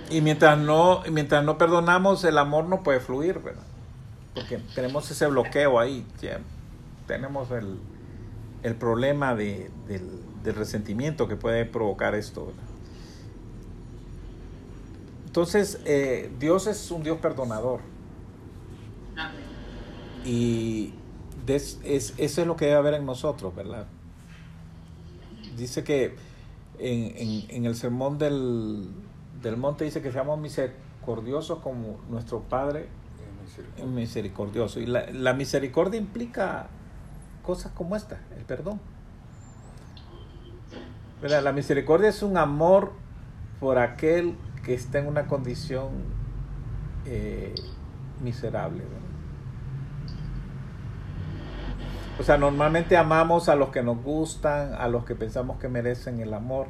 Y mientras no, mientras no perdonamos, el amor no puede fluir, ¿verdad? Porque tenemos ese bloqueo ahí. Tenemos el, el problema de, del, resentimiento que puede provocar esto. ¿verdad? Entonces, eh, Dios es un Dios perdonador. Y, es, es, eso es lo que debe haber en nosotros, ¿verdad? Dice que en, en, en el sermón del, del monte dice que seamos misericordiosos como nuestro Padre es misericordioso. Y la, la, misericordia implica cosas como esta, el perdón. ¿Verdad? La misericordia es un amor por aquel que está en una condición eh, miserable. ¿verdad? O sea, normalmente amamos a los que nos gustan, a los que pensamos que merecen el amor,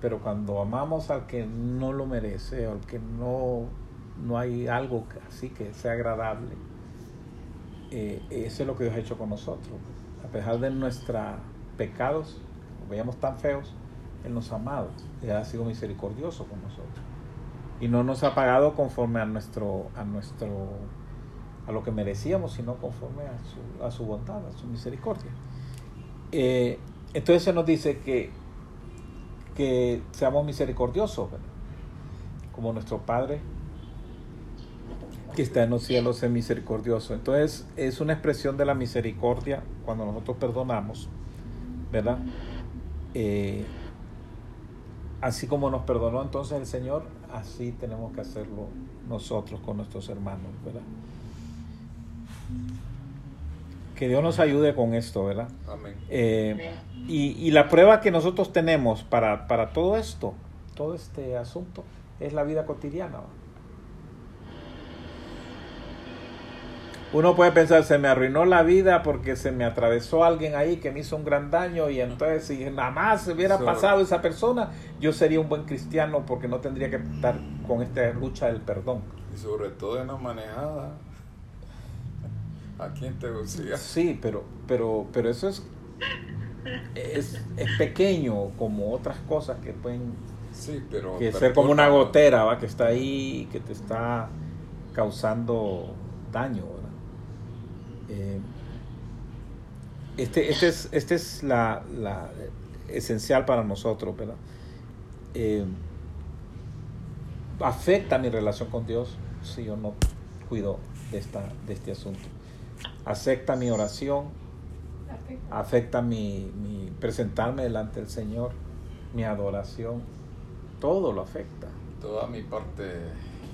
pero cuando amamos al que no lo merece, al que no, no hay algo así que sea agradable, eh, eso es lo que Dios ha hecho con nosotros. A pesar de nuestros pecados, lo veíamos tan feos, Él nos ha amado, Él ha sido misericordioso con nosotros. Y no nos ha pagado conforme a nuestro, a nuestro, a lo que merecíamos, sino conforme a su, a su bondad, a su misericordia. Eh, entonces se nos dice que que seamos misericordiosos, ¿verdad? como nuestro Padre que está en los cielos es misericordioso. Entonces es una expresión de la misericordia cuando nosotros perdonamos, ¿verdad? Eh, así como nos perdonó entonces el Señor, así tenemos que hacerlo nosotros con nuestros hermanos, ¿verdad? Que Dios nos ayude con esto, ¿verdad? Amén. Eh, y, y, la prueba que nosotros tenemos para, para, todo esto, todo este asunto, es la vida cotidiana. Uno puede pensar, se me arruinó la vida porque se me atravesó alguien ahí que me hizo un gran daño y entonces si nada más se hubiera pasado esa persona, yo sería un buen cristiano porque no tendría que estar con esta lucha del perdón. Y sobre todo en la manejada. ¿A quién te gustaría? Sí, pero, pero, pero eso es, es, es pequeño como otras cosas que pueden sí, pero, que ser como una gotera ¿va? que está ahí que te está causando daño. ¿verdad? Eh, este, este es, este es la, la esencial para nosotros, ¿verdad? Eh, afecta mi relación con Dios si yo no cuido de, esta, de este asunto. Afecta mi oración, Afecta. mi, mi presentarme delante del Señor, mi adoración, todo lo afecta. Toda mi parte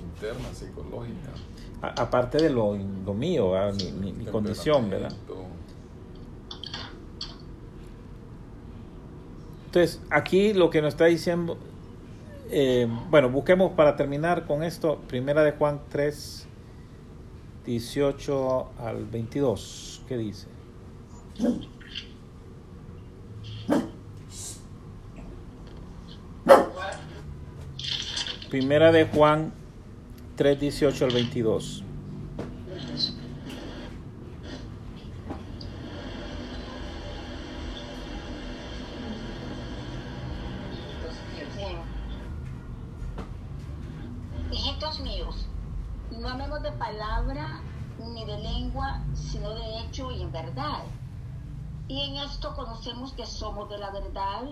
interna, psicológica. A- aparte de lo, lo mío, mi, mi- mi condición, ¿verdad? Entonces, aquí lo que nos está diciendo, eh, bueno, busquemos para terminar con esto, primera de Juan 3, 18 al 22, ¿qué dice? Primera de Juan 3, 18 al 22. Bien. Hijitos míos, no hablemos de palabra ni de lengua, sino de hecho y en verdad. Y en esto conocemos que somos de la verdad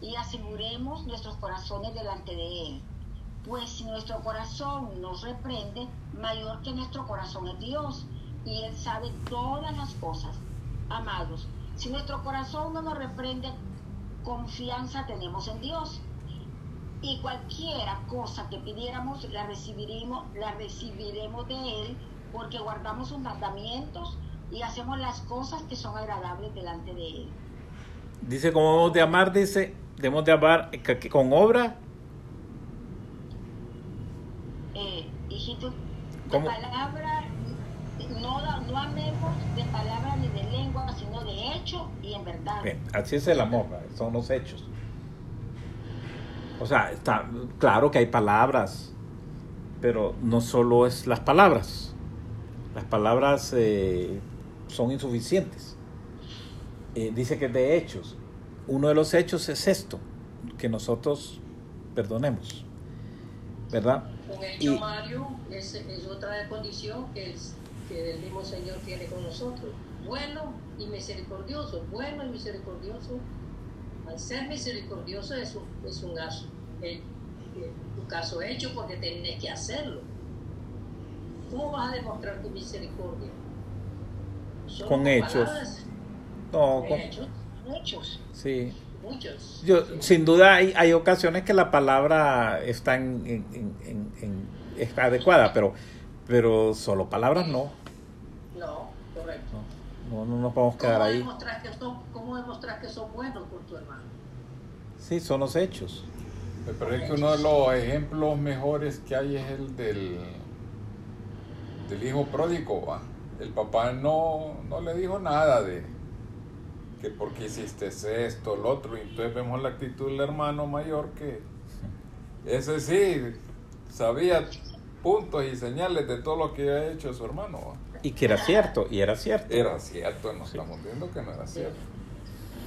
y aseguremos nuestros corazones delante de Él. Pues si corazón nos reprende, mayor que nuestro corazón es Dios, y Él sabe todas las cosas. Amados, si nuestro corazón no nos reprende, confianza tenemos en Dios y cualquiera cosa que pidiéramos la recibiremos, la recibiremos de Él, porque guardamos sus mandamientos y hacemos las cosas que son agradables delante de Él. Dice, como debemos de amar, dice, debemos de amar que con obra, Hijitos, de palabra, no, no amemos de palabra ni de lengua, sino de hecho y en verdad. Bien, así es el amor, son los hechos. O sea, está claro que hay palabras, pero no solo es las palabras. Las palabras eh, son insuficientes. Eh, dice que es de hechos. Uno de los hechos es esto, que nosotros perdonemos. ¿verdad? Hecho, Mario, es, es, otra condición que, es, que el mismo Señor tiene con nosotros. Bueno y misericordioso, bueno y misericordioso. Al ser misericordioso es un, es un, caso, un caso hecho porque tienes que hacerlo. ¿Cómo vas a demostrar tu misericordia? con hechos. No, con hechos. Hechos. Sí. Yo, sin duda hay, hay, ocasiones que la palabra está, en, en, en, está adecuada, pero, pero solo palabras no. No, correcto. No, no, nos podemos quedar ahí. ¿Cómo demostrar que son buenos por tu hermano? Sí, son los hechos. Me parece que uno de los ejemplos mejores que hay es el del, del hijo pródigo. El papá no, no le dijo nada de, que porque hiciste esto, lo otro, y entonces vemos la actitud del hermano mayor que ese sí sabía puntos y señales de todo lo que había hecho su hermano. Y que era cierto, y era cierto. Era cierto, nos estamos viendo que no era cierto.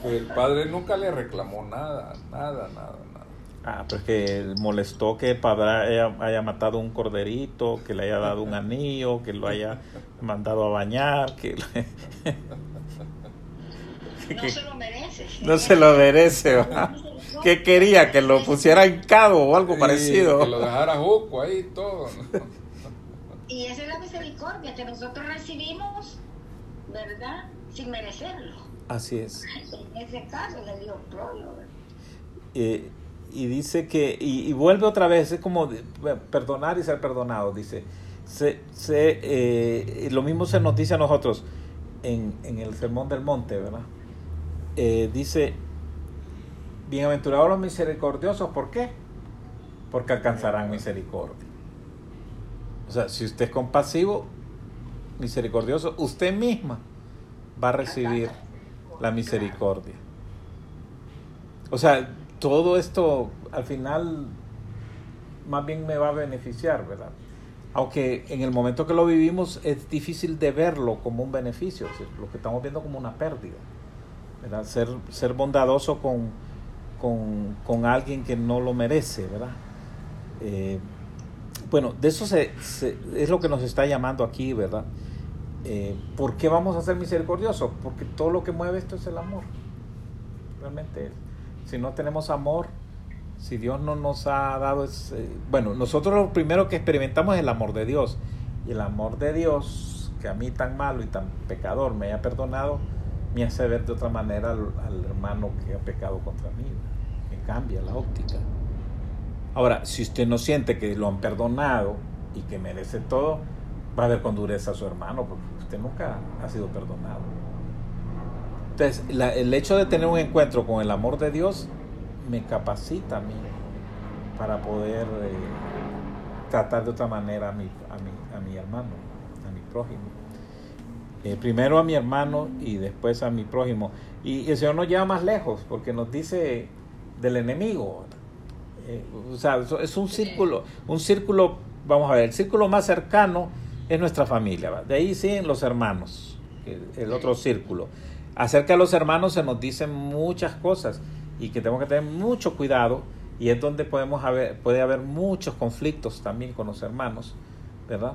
el padre nunca le reclamó nada, nada, nada, nada. Ah, pues que molestó que el padre haya, matado un corderito, que le haya dado un anillo, que lo haya mandado a bañar, que... *laughs* No se lo merece. No se lo merece, ¿Qué quería? ¿Que lo pusiera en cabo o algo parecido? Que lo dejara juco ahí todo. Y esa es la misericordia que nosotros recibimos, ¿verdad? Sin merecerlo. Así es. En ese caso le dio eh, y dice que, y, vuelve otra vez, es como perdonar y ser perdonado, dice. Se, se, eh, lo mismo se nos dice a nosotros en, en el Sermón del Monte, ¿verdad? Eh, dice, bienaventurados los misericordiosos, ¿por qué? Porque alcanzarán misericordia. O sea, si usted es compasivo, misericordioso, usted misma va a recibir la misericordia. O sea, todo esto al final más bien me va a beneficiar, ¿verdad? Aunque en el momento que lo vivimos es difícil de verlo como un beneficio, lo que estamos viendo como una pérdida. Ser, ser bondadoso con, con, alguien que no lo merece, ¿verdad? Eh, bueno, de eso se, es lo que nos está llamando aquí, ¿verdad? Eh, ¿Por qué vamos a ser misericordiosos? Porque todo lo que mueve esto es el amor. Realmente, si no tenemos amor, si Dios no nos ha dado... Ese, bueno, nosotros lo primero que experimentamos es el amor de Dios. Y el amor de Dios, que a mí tan malo y tan pecador me haya perdonado, me hace ver de otra manera al, hermano que ha pecado contra mí. Me cambia la óptica. Ahora, si usted no siente que lo han perdonado y que merece todo, va a ver con dureza a su hermano, porque usted nunca ha sido perdonado. Entonces, el hecho de tener un encuentro con el amor de Dios me capacita a mí para poder eh, tratar de otra manera a mi, a mi hermano, a mi prójimo. Eh, primero a mi hermano y después a mi prójimo. Y, el Señor nos lleva más lejos porque nos dice del enemigo. Eh, o sea, es un círculo, un círculo, vamos a ver, el círculo más cercano es nuestra familia. De ahí siguen los hermanos, el otro círculo. Acerca de los hermanos se nos dicen muchas cosas y que tenemos que tener mucho cuidado y es donde podemos haber, puede haber muchos conflictos también con los hermanos, ¿verdad?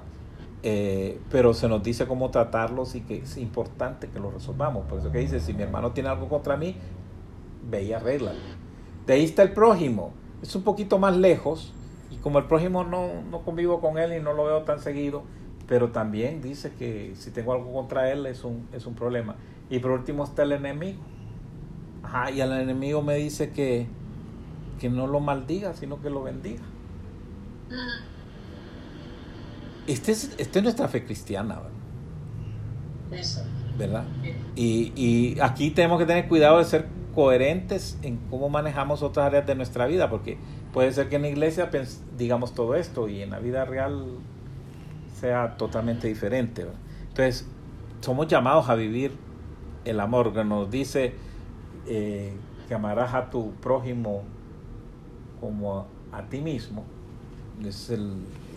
Eh, pero se nos dice cómo tratarlos y que es importante que lo resolvamos. Por eso que dice, si mi hermano tiene algo contra mí, ve y arréglalo. De ahí está el prójimo. Es un poquito más lejos y como el prójimo no, no convivo con él y no lo veo tan seguido, pero también dice que si tengo algo contra él es un, es un problema. Y por último está el enemigo. Ajá, y al enemigo me dice que, que no lo maldiga, sino que lo bendiga. Esta es, este es nuestra fe cristiana, ¿verdad? Y, y aquí tenemos que tener cuidado de ser coherentes en cómo manejamos otras áreas de nuestra vida, porque puede ser que en la iglesia digamos todo esto y en la vida real sea totalmente diferente. Entonces, somos llamados a vivir el amor, que nos dice eh, que amarás a tu prójimo como a ti mismo. Es el,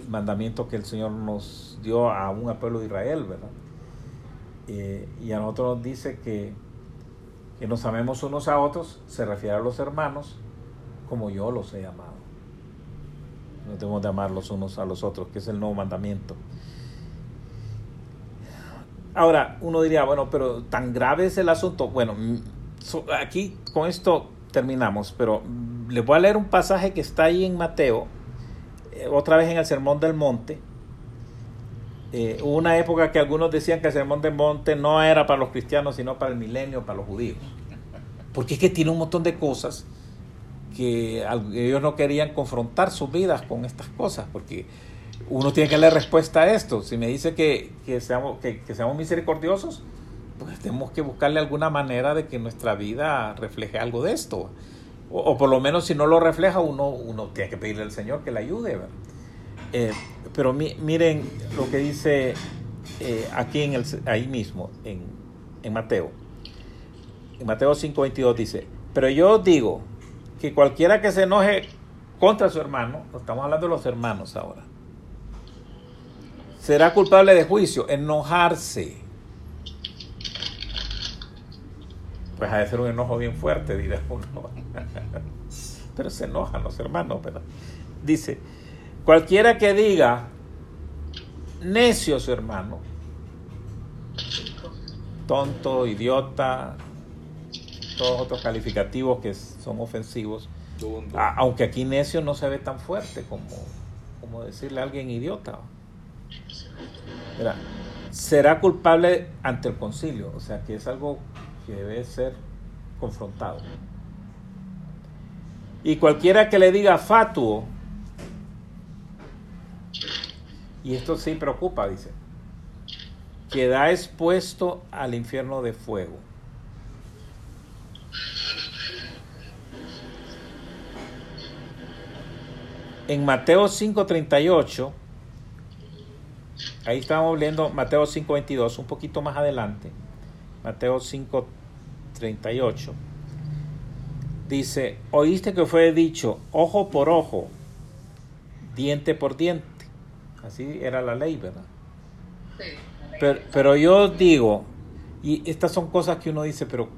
mandamiento que el Señor nos dio a un pueblo de Israel, ¿verdad? Eh, y a nosotros nos dice que, que nos amemos unos a otros, se refiere a los hermanos, como yo los he amado. Nos debemos de amar los unos a los otros, que es el nuevo mandamiento. Ahora, uno diría, bueno, pero tan grave es el asunto. Bueno, aquí con esto terminamos, pero les voy a leer un pasaje que está ahí en Mateo, otra vez en el Sermón del Monte. Eh, una época que algunos decían que el Sermón del Monte no era para los cristianos, sino para el milenio, para los judíos. Porque es que tiene un montón de cosas que ellos no querían confrontar sus vidas con estas cosas, porque uno tiene que darle respuesta a esto. Si me dice que, seamos, que, seamos misericordiosos, pues tenemos que buscarle alguna manera de que nuestra vida refleje algo de esto. O, por lo menos si no lo refleja, uno, uno tiene que pedirle al Señor que le ayude. Eh, pero miren lo que dice eh, aquí en el, ahí mismo, en, en Mateo. En Mateo 5:22 dice, pero yo digo que cualquiera que se enoje contra su hermano, estamos hablando de los hermanos ahora, será culpable de juicio, enojarse. Pues ha de ser un enojo bien fuerte, dirá uno. *laughs* Pero se enojan los hermanos, ¿verdad? Dice, cualquiera que diga necio su hermano, tonto, idiota, todos otros calificativos que son ofensivos, aunque aquí necio no se ve tan fuerte como, como decirle a alguien idiota será culpable ante el concilio, o sea que es algo que debe ser confrontado. Y cualquiera que le diga fatuo, y esto sí preocupa, dice, queda expuesto al infierno de fuego. En Mateo 5:38 Ahí estábamos leyendo Mateo 5.22, un poquito más adelante. Mateo 5.38. Dice, oíste que fue dicho ojo por ojo, diente por diente. Así era la ley, ¿verdad? Pero, pero yo digo, y estas son cosas que uno dice, pero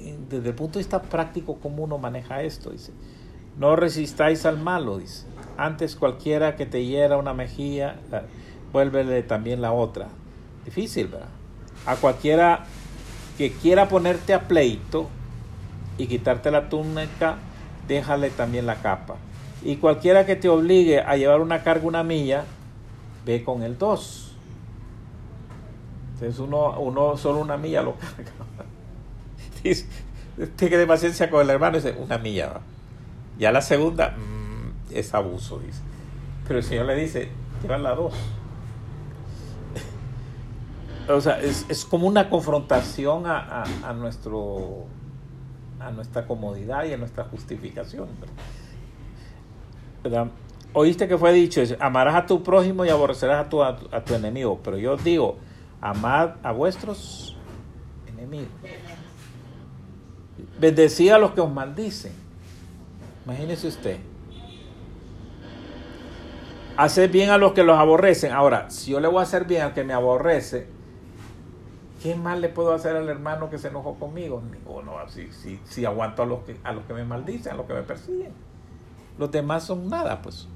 eh, desde el punto de vista práctico, ¿cómo uno maneja esto? Dice, no resistáis al malo, dice. Antes cualquiera que te hiera una mejilla, vuélvele también la otra. Difícil, ¿verdad? A cualquiera que quiera ponerte a pleito y quitarte la túnica, déjale también la capa. Y cualquiera que te obligue a llevar una carga una milla, ve con el dos. Entonces uno, uno solo una milla lo carga. *laughs* Dice, tiene paciencia con el hermano dice, una milla. ¿va? Ya la segunda mm, es abuso, dice. Pero el Señor le dice, la dos o sea, es, como una confrontación a, nuestro a nuestra comodidad y a nuestra justificación. Oíste que fue dicho, amarás a tu prójimo y aborrecerás a tu, a, tu enemigo, pero yo digo, amad a vuestros enemigos. Bendecid a los que os maldicen. Imagínese usted. Hacer bien a los que los aborrecen. Ahora, si yo le voy a hacer bien al que me aborrece, ¿qué mal le puedo hacer al hermano que se enojó conmigo? O no, si, si, si aguanto a los, que, a los que me maldicen, a los que me persiguen. Los demás son nada, pues.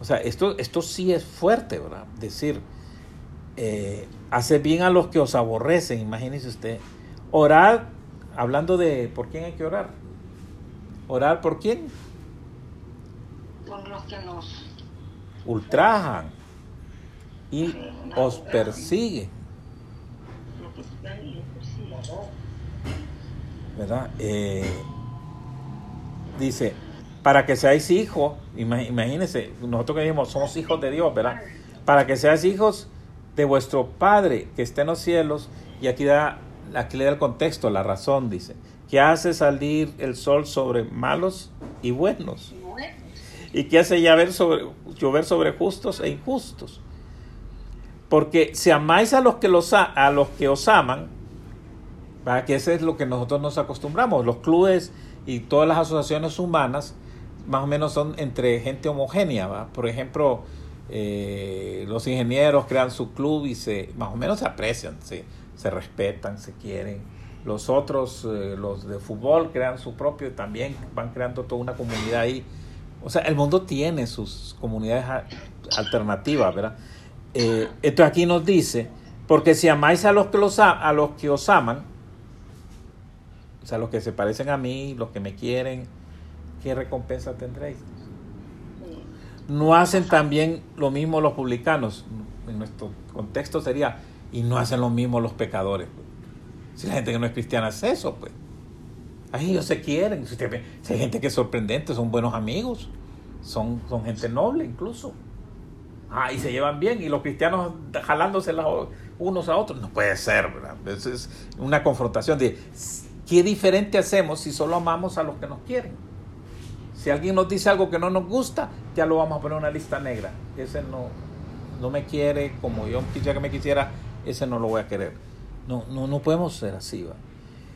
O sea, esto, esto sí es fuerte, ¿verdad? Decir, eh, hace bien a los que os aborrecen, imagínese usted. Orar, hablando de por quién hay que orar. ¿Orar por quién? Por los que nos ultrajan y os persiguen. ¿Verdad? Eh, dice, para que seáis hijos, imagínense, nosotros que dijimos, somos hijos de Dios, ¿verdad? Para que seáis hijos de vuestro Padre que está en los cielos, y aquí, da, aquí le da el contexto, la razón, dice, que hace salir el sol sobre malos y buenos, y que hace llover sobre, llover sobre justos e injustos. Porque si amáis a los que, los, a los que os aman, que eso es lo que nosotros nos acostumbramos. Los clubes y todas las asociaciones humanas más o menos son entre gente homogénea. Por ejemplo, eh, los ingenieros crean su club y se más o menos se aprecian, se, se respetan, se quieren. Los otros, eh, los de fútbol, crean su propio y también van creando toda una comunidad ahí O sea, el mundo tiene sus comunidades alternativas, ¿verdad? Eh, entonces aquí nos dice, porque si amáis a los que los a los que os aman, o sea, los que se parecen a mí, los que me quieren, ¿qué recompensa tendréis? No hacen también lo mismo los publicanos. En nuestro contexto sería, y no hacen lo mismo los pecadores. Si la gente que no es cristiana hace eso, pues. Ahí ellos se quieren. Si, hay gente que es sorprendente, son buenos amigos. Son, son gente noble incluso. Ah, y se llevan bien. Y los cristianos jalándose unos a otros. No puede ser, ¿verdad? Es una confrontación de qué diferente hacemos si solo amamos a los que nos quieren. Si alguien nos dice algo que no nos gusta, ya lo vamos a poner en una lista negra. Ese no, no me quiere como yo quisiera que me quisiera, ese no lo voy a querer. No, no, no podemos ser así. ¿va?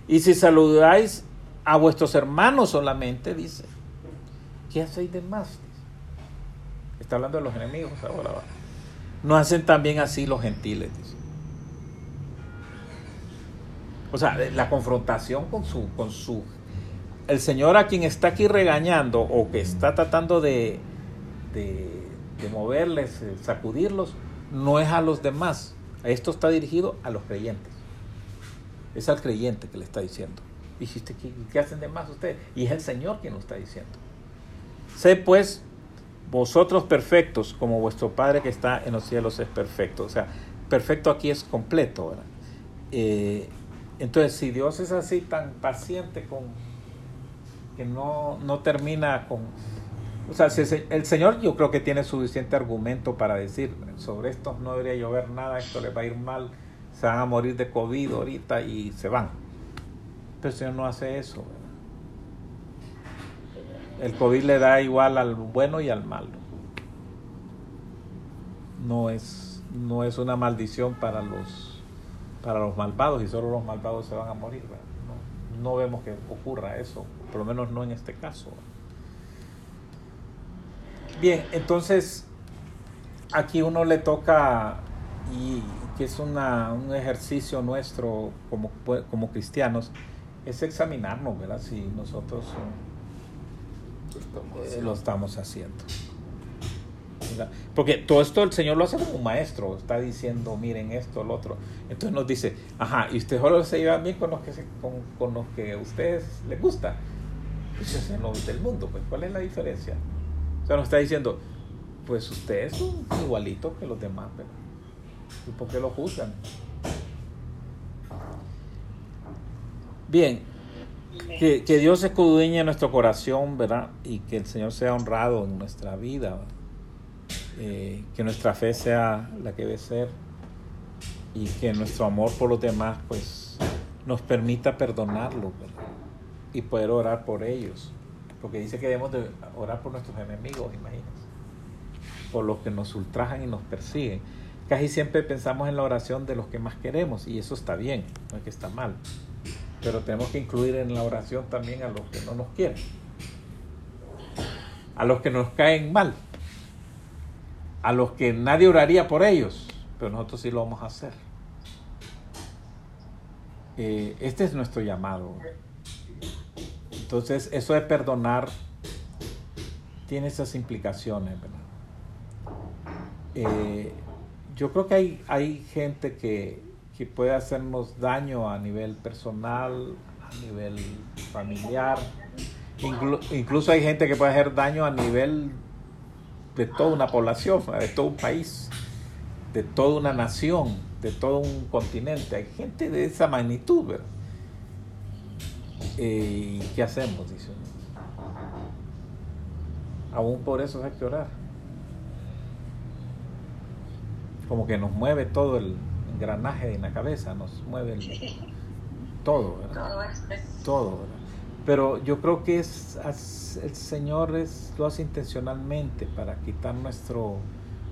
Y si saludáis a vuestros hermanos solamente, dice, ¿qué hacéis de más? Está hablando de los enemigos ahora. ¿va? No hacen también así los gentiles, dice. O sea, la confrontación con su, con su el Señor a quien está aquí regañando o que está tratando de, de, moverles, eh, sacudirlos, no es a los demás. Esto está dirigido a los creyentes. Es al creyente que le está diciendo. Dijiste, ¿qué, ¿qué hacen de más ustedes? Y es el Señor quien lo está diciendo. Sé pues vosotros perfectos como vuestro Padre que está en los cielos es perfecto. O sea, perfecto aquí es completo. Eh, entonces, si Dios es así tan paciente con que no, no termina con... O sea, el Señor yo creo que tiene suficiente argumento para decir, sobre esto no debería llover nada, esto le va a ir mal, se van a morir de COVID ahorita y se van. Pero el Señor no hace eso. El COVID le da igual al bueno y al malo. No es, no es una maldición para los, para los malvados y solo los malvados se van a morir. No, no vemos que ocurra eso por lo menos no en este caso. Bien, entonces aquí uno le toca, y que es una, un ejercicio nuestro como, como cristianos, es examinarnos, ¿verdad? Si nosotros eh, lo estamos haciendo. Porque todo esto el Señor lo hace como un maestro, está diciendo, miren esto, lo otro. Entonces nos dice, ajá, y usted solo se lleva bien con los que, con, con los que a ustedes les gusta pues es el del mundo, pues ¿cuál es la diferencia? O sea, nos está diciendo, pues ustedes son igualitos que los demás, ¿verdad? ¿Y por qué lo juzgan? Bien, que, que, Dios escudriñe nuestro corazón, ¿verdad? Y que el Señor sea honrado en nuestra vida, eh, que nuestra fe sea la que debe ser y que nuestro amor por los demás, pues, nos permita perdonarlo, y poder orar por ellos. Porque dice que debemos de orar por nuestros enemigos, imagínense. Por los que nos ultrajan y nos persiguen. Casi siempre pensamos en la oración de los que más queremos y eso está bien, no es que está mal. Pero tenemos que incluir en la oración también a los que no nos quieren. A los que nos caen mal. A los que nadie oraría por ellos, pero nosotros sí lo vamos a hacer. Eh, este es nuestro llamado. Entonces, eso de perdonar tiene esas implicaciones, eh, yo creo que hay, hay gente que, puede hacernos daño a nivel personal, a nivel familiar. incluso hay gente que puede hacer daño a nivel de toda una población, de todo un país, de toda una nación, de todo un continente. Hay gente de esa magnitud, ¿verdad? Eh, ¿Y qué hacemos? Dice Aún por eso hay que orar. Como que nos mueve todo el engranaje en la cabeza, nos mueve el, todo, ¿verdad? Todo, Pero yo creo que es, el Señor lo hace intencionalmente para quitar nuestro,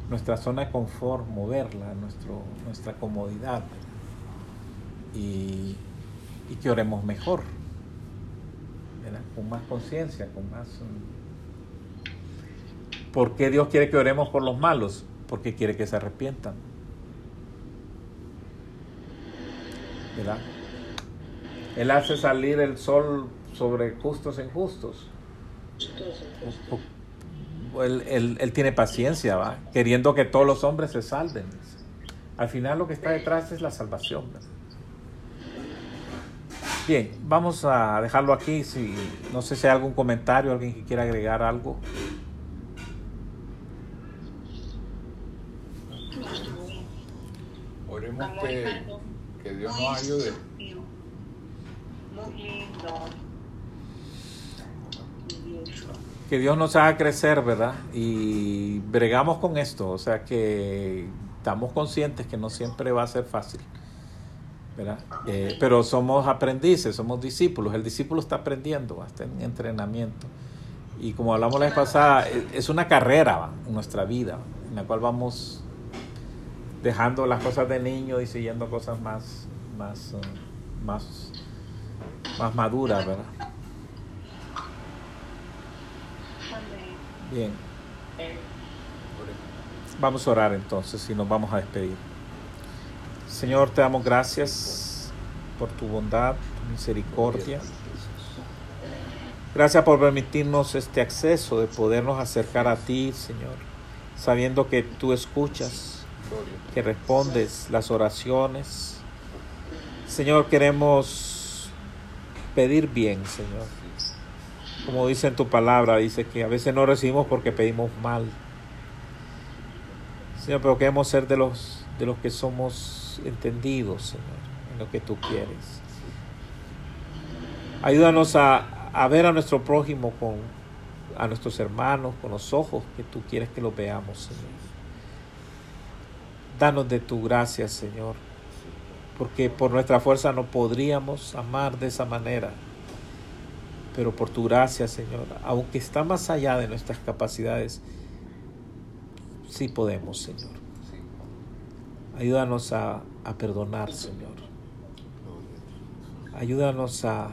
nuestra zona de confort, moverla, nuestro, nuestra comodidad. Y, y que oremos mejor con más conciencia, con más... Mm, ¿Por qué Dios quiere que oremos por los malos? Porque quiere que se arrepientan. ¿Verdad? Él hace salir el sol sobre justos e injustos. él, él- él tiene paciencia, ¿va? queriendo que todos los hombres se salven. Al final lo que está detrás es la salvación. ¿verdad? Bien, vamos a dejarlo aquí. Si, no sé si hay algún comentario, alguien que quiera agregar algo. Oremos que, que Dios nos ayude. sabio, Muy lindo. Que Dios nos haga crecer, ¿verdad? Y bregamos con esto, o sea que estamos conscientes que no siempre va a ser fácil, ¿verdad? Eh, pero somos aprendices, somos discípulos, el discípulo está aprendiendo, está en entrenamiento. Y como hablamos la vez pasada, e- es una carrera en nuestra vida, en la cual vamos dejando las cosas de niño y siguiendo cosas más, más, eh, más, más maduras, ¿verdad? Bien. Vamos a orar entonces y nos vamos a despedir. Señor, te damos gracias por tu bondad, tu misericordia. Gracias por permitirnos este acceso de podernos acercar a ti, Señor, sabiendo que tú escuchas, que respondes las oraciones. Señor, queremos pedir bien, Señor. Como dice en tu palabra, dice que a veces no recibimos porque pedimos mal. Señor, pero queremos ser de los, de los que somos entendidos, Señor, en lo que tú quieres. Ayúdanos a, a ver a nuestro prójimo con a nuestros hermanos con los ojos que tú quieres que los veamos, Señor. Danos de tu gracia, Señor, porque por nuestra fuerza no podríamos amar de esa manera. Pero por tu gracia, Señor, aunque está más allá de nuestras capacidades, sí podemos, Señor. Ayúdanos a, a perdonar, Señor. Ayúdanos a,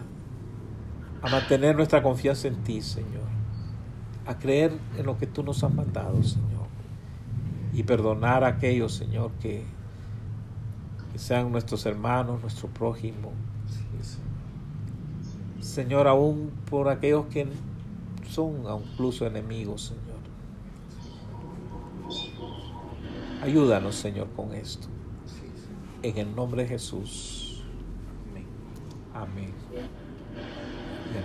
a mantener nuestra confianza en ti, Señor. A creer en lo que tú nos has mandado, Señor. Y perdonar a aquellos, Señor, que, que sean nuestros hermanos, nuestro prójimo. Señor, aún por aquellos que son incluso enemigos, Señor. Ayúdanos, Señor, con esto. En el nombre de Jesús. Amén. Bien.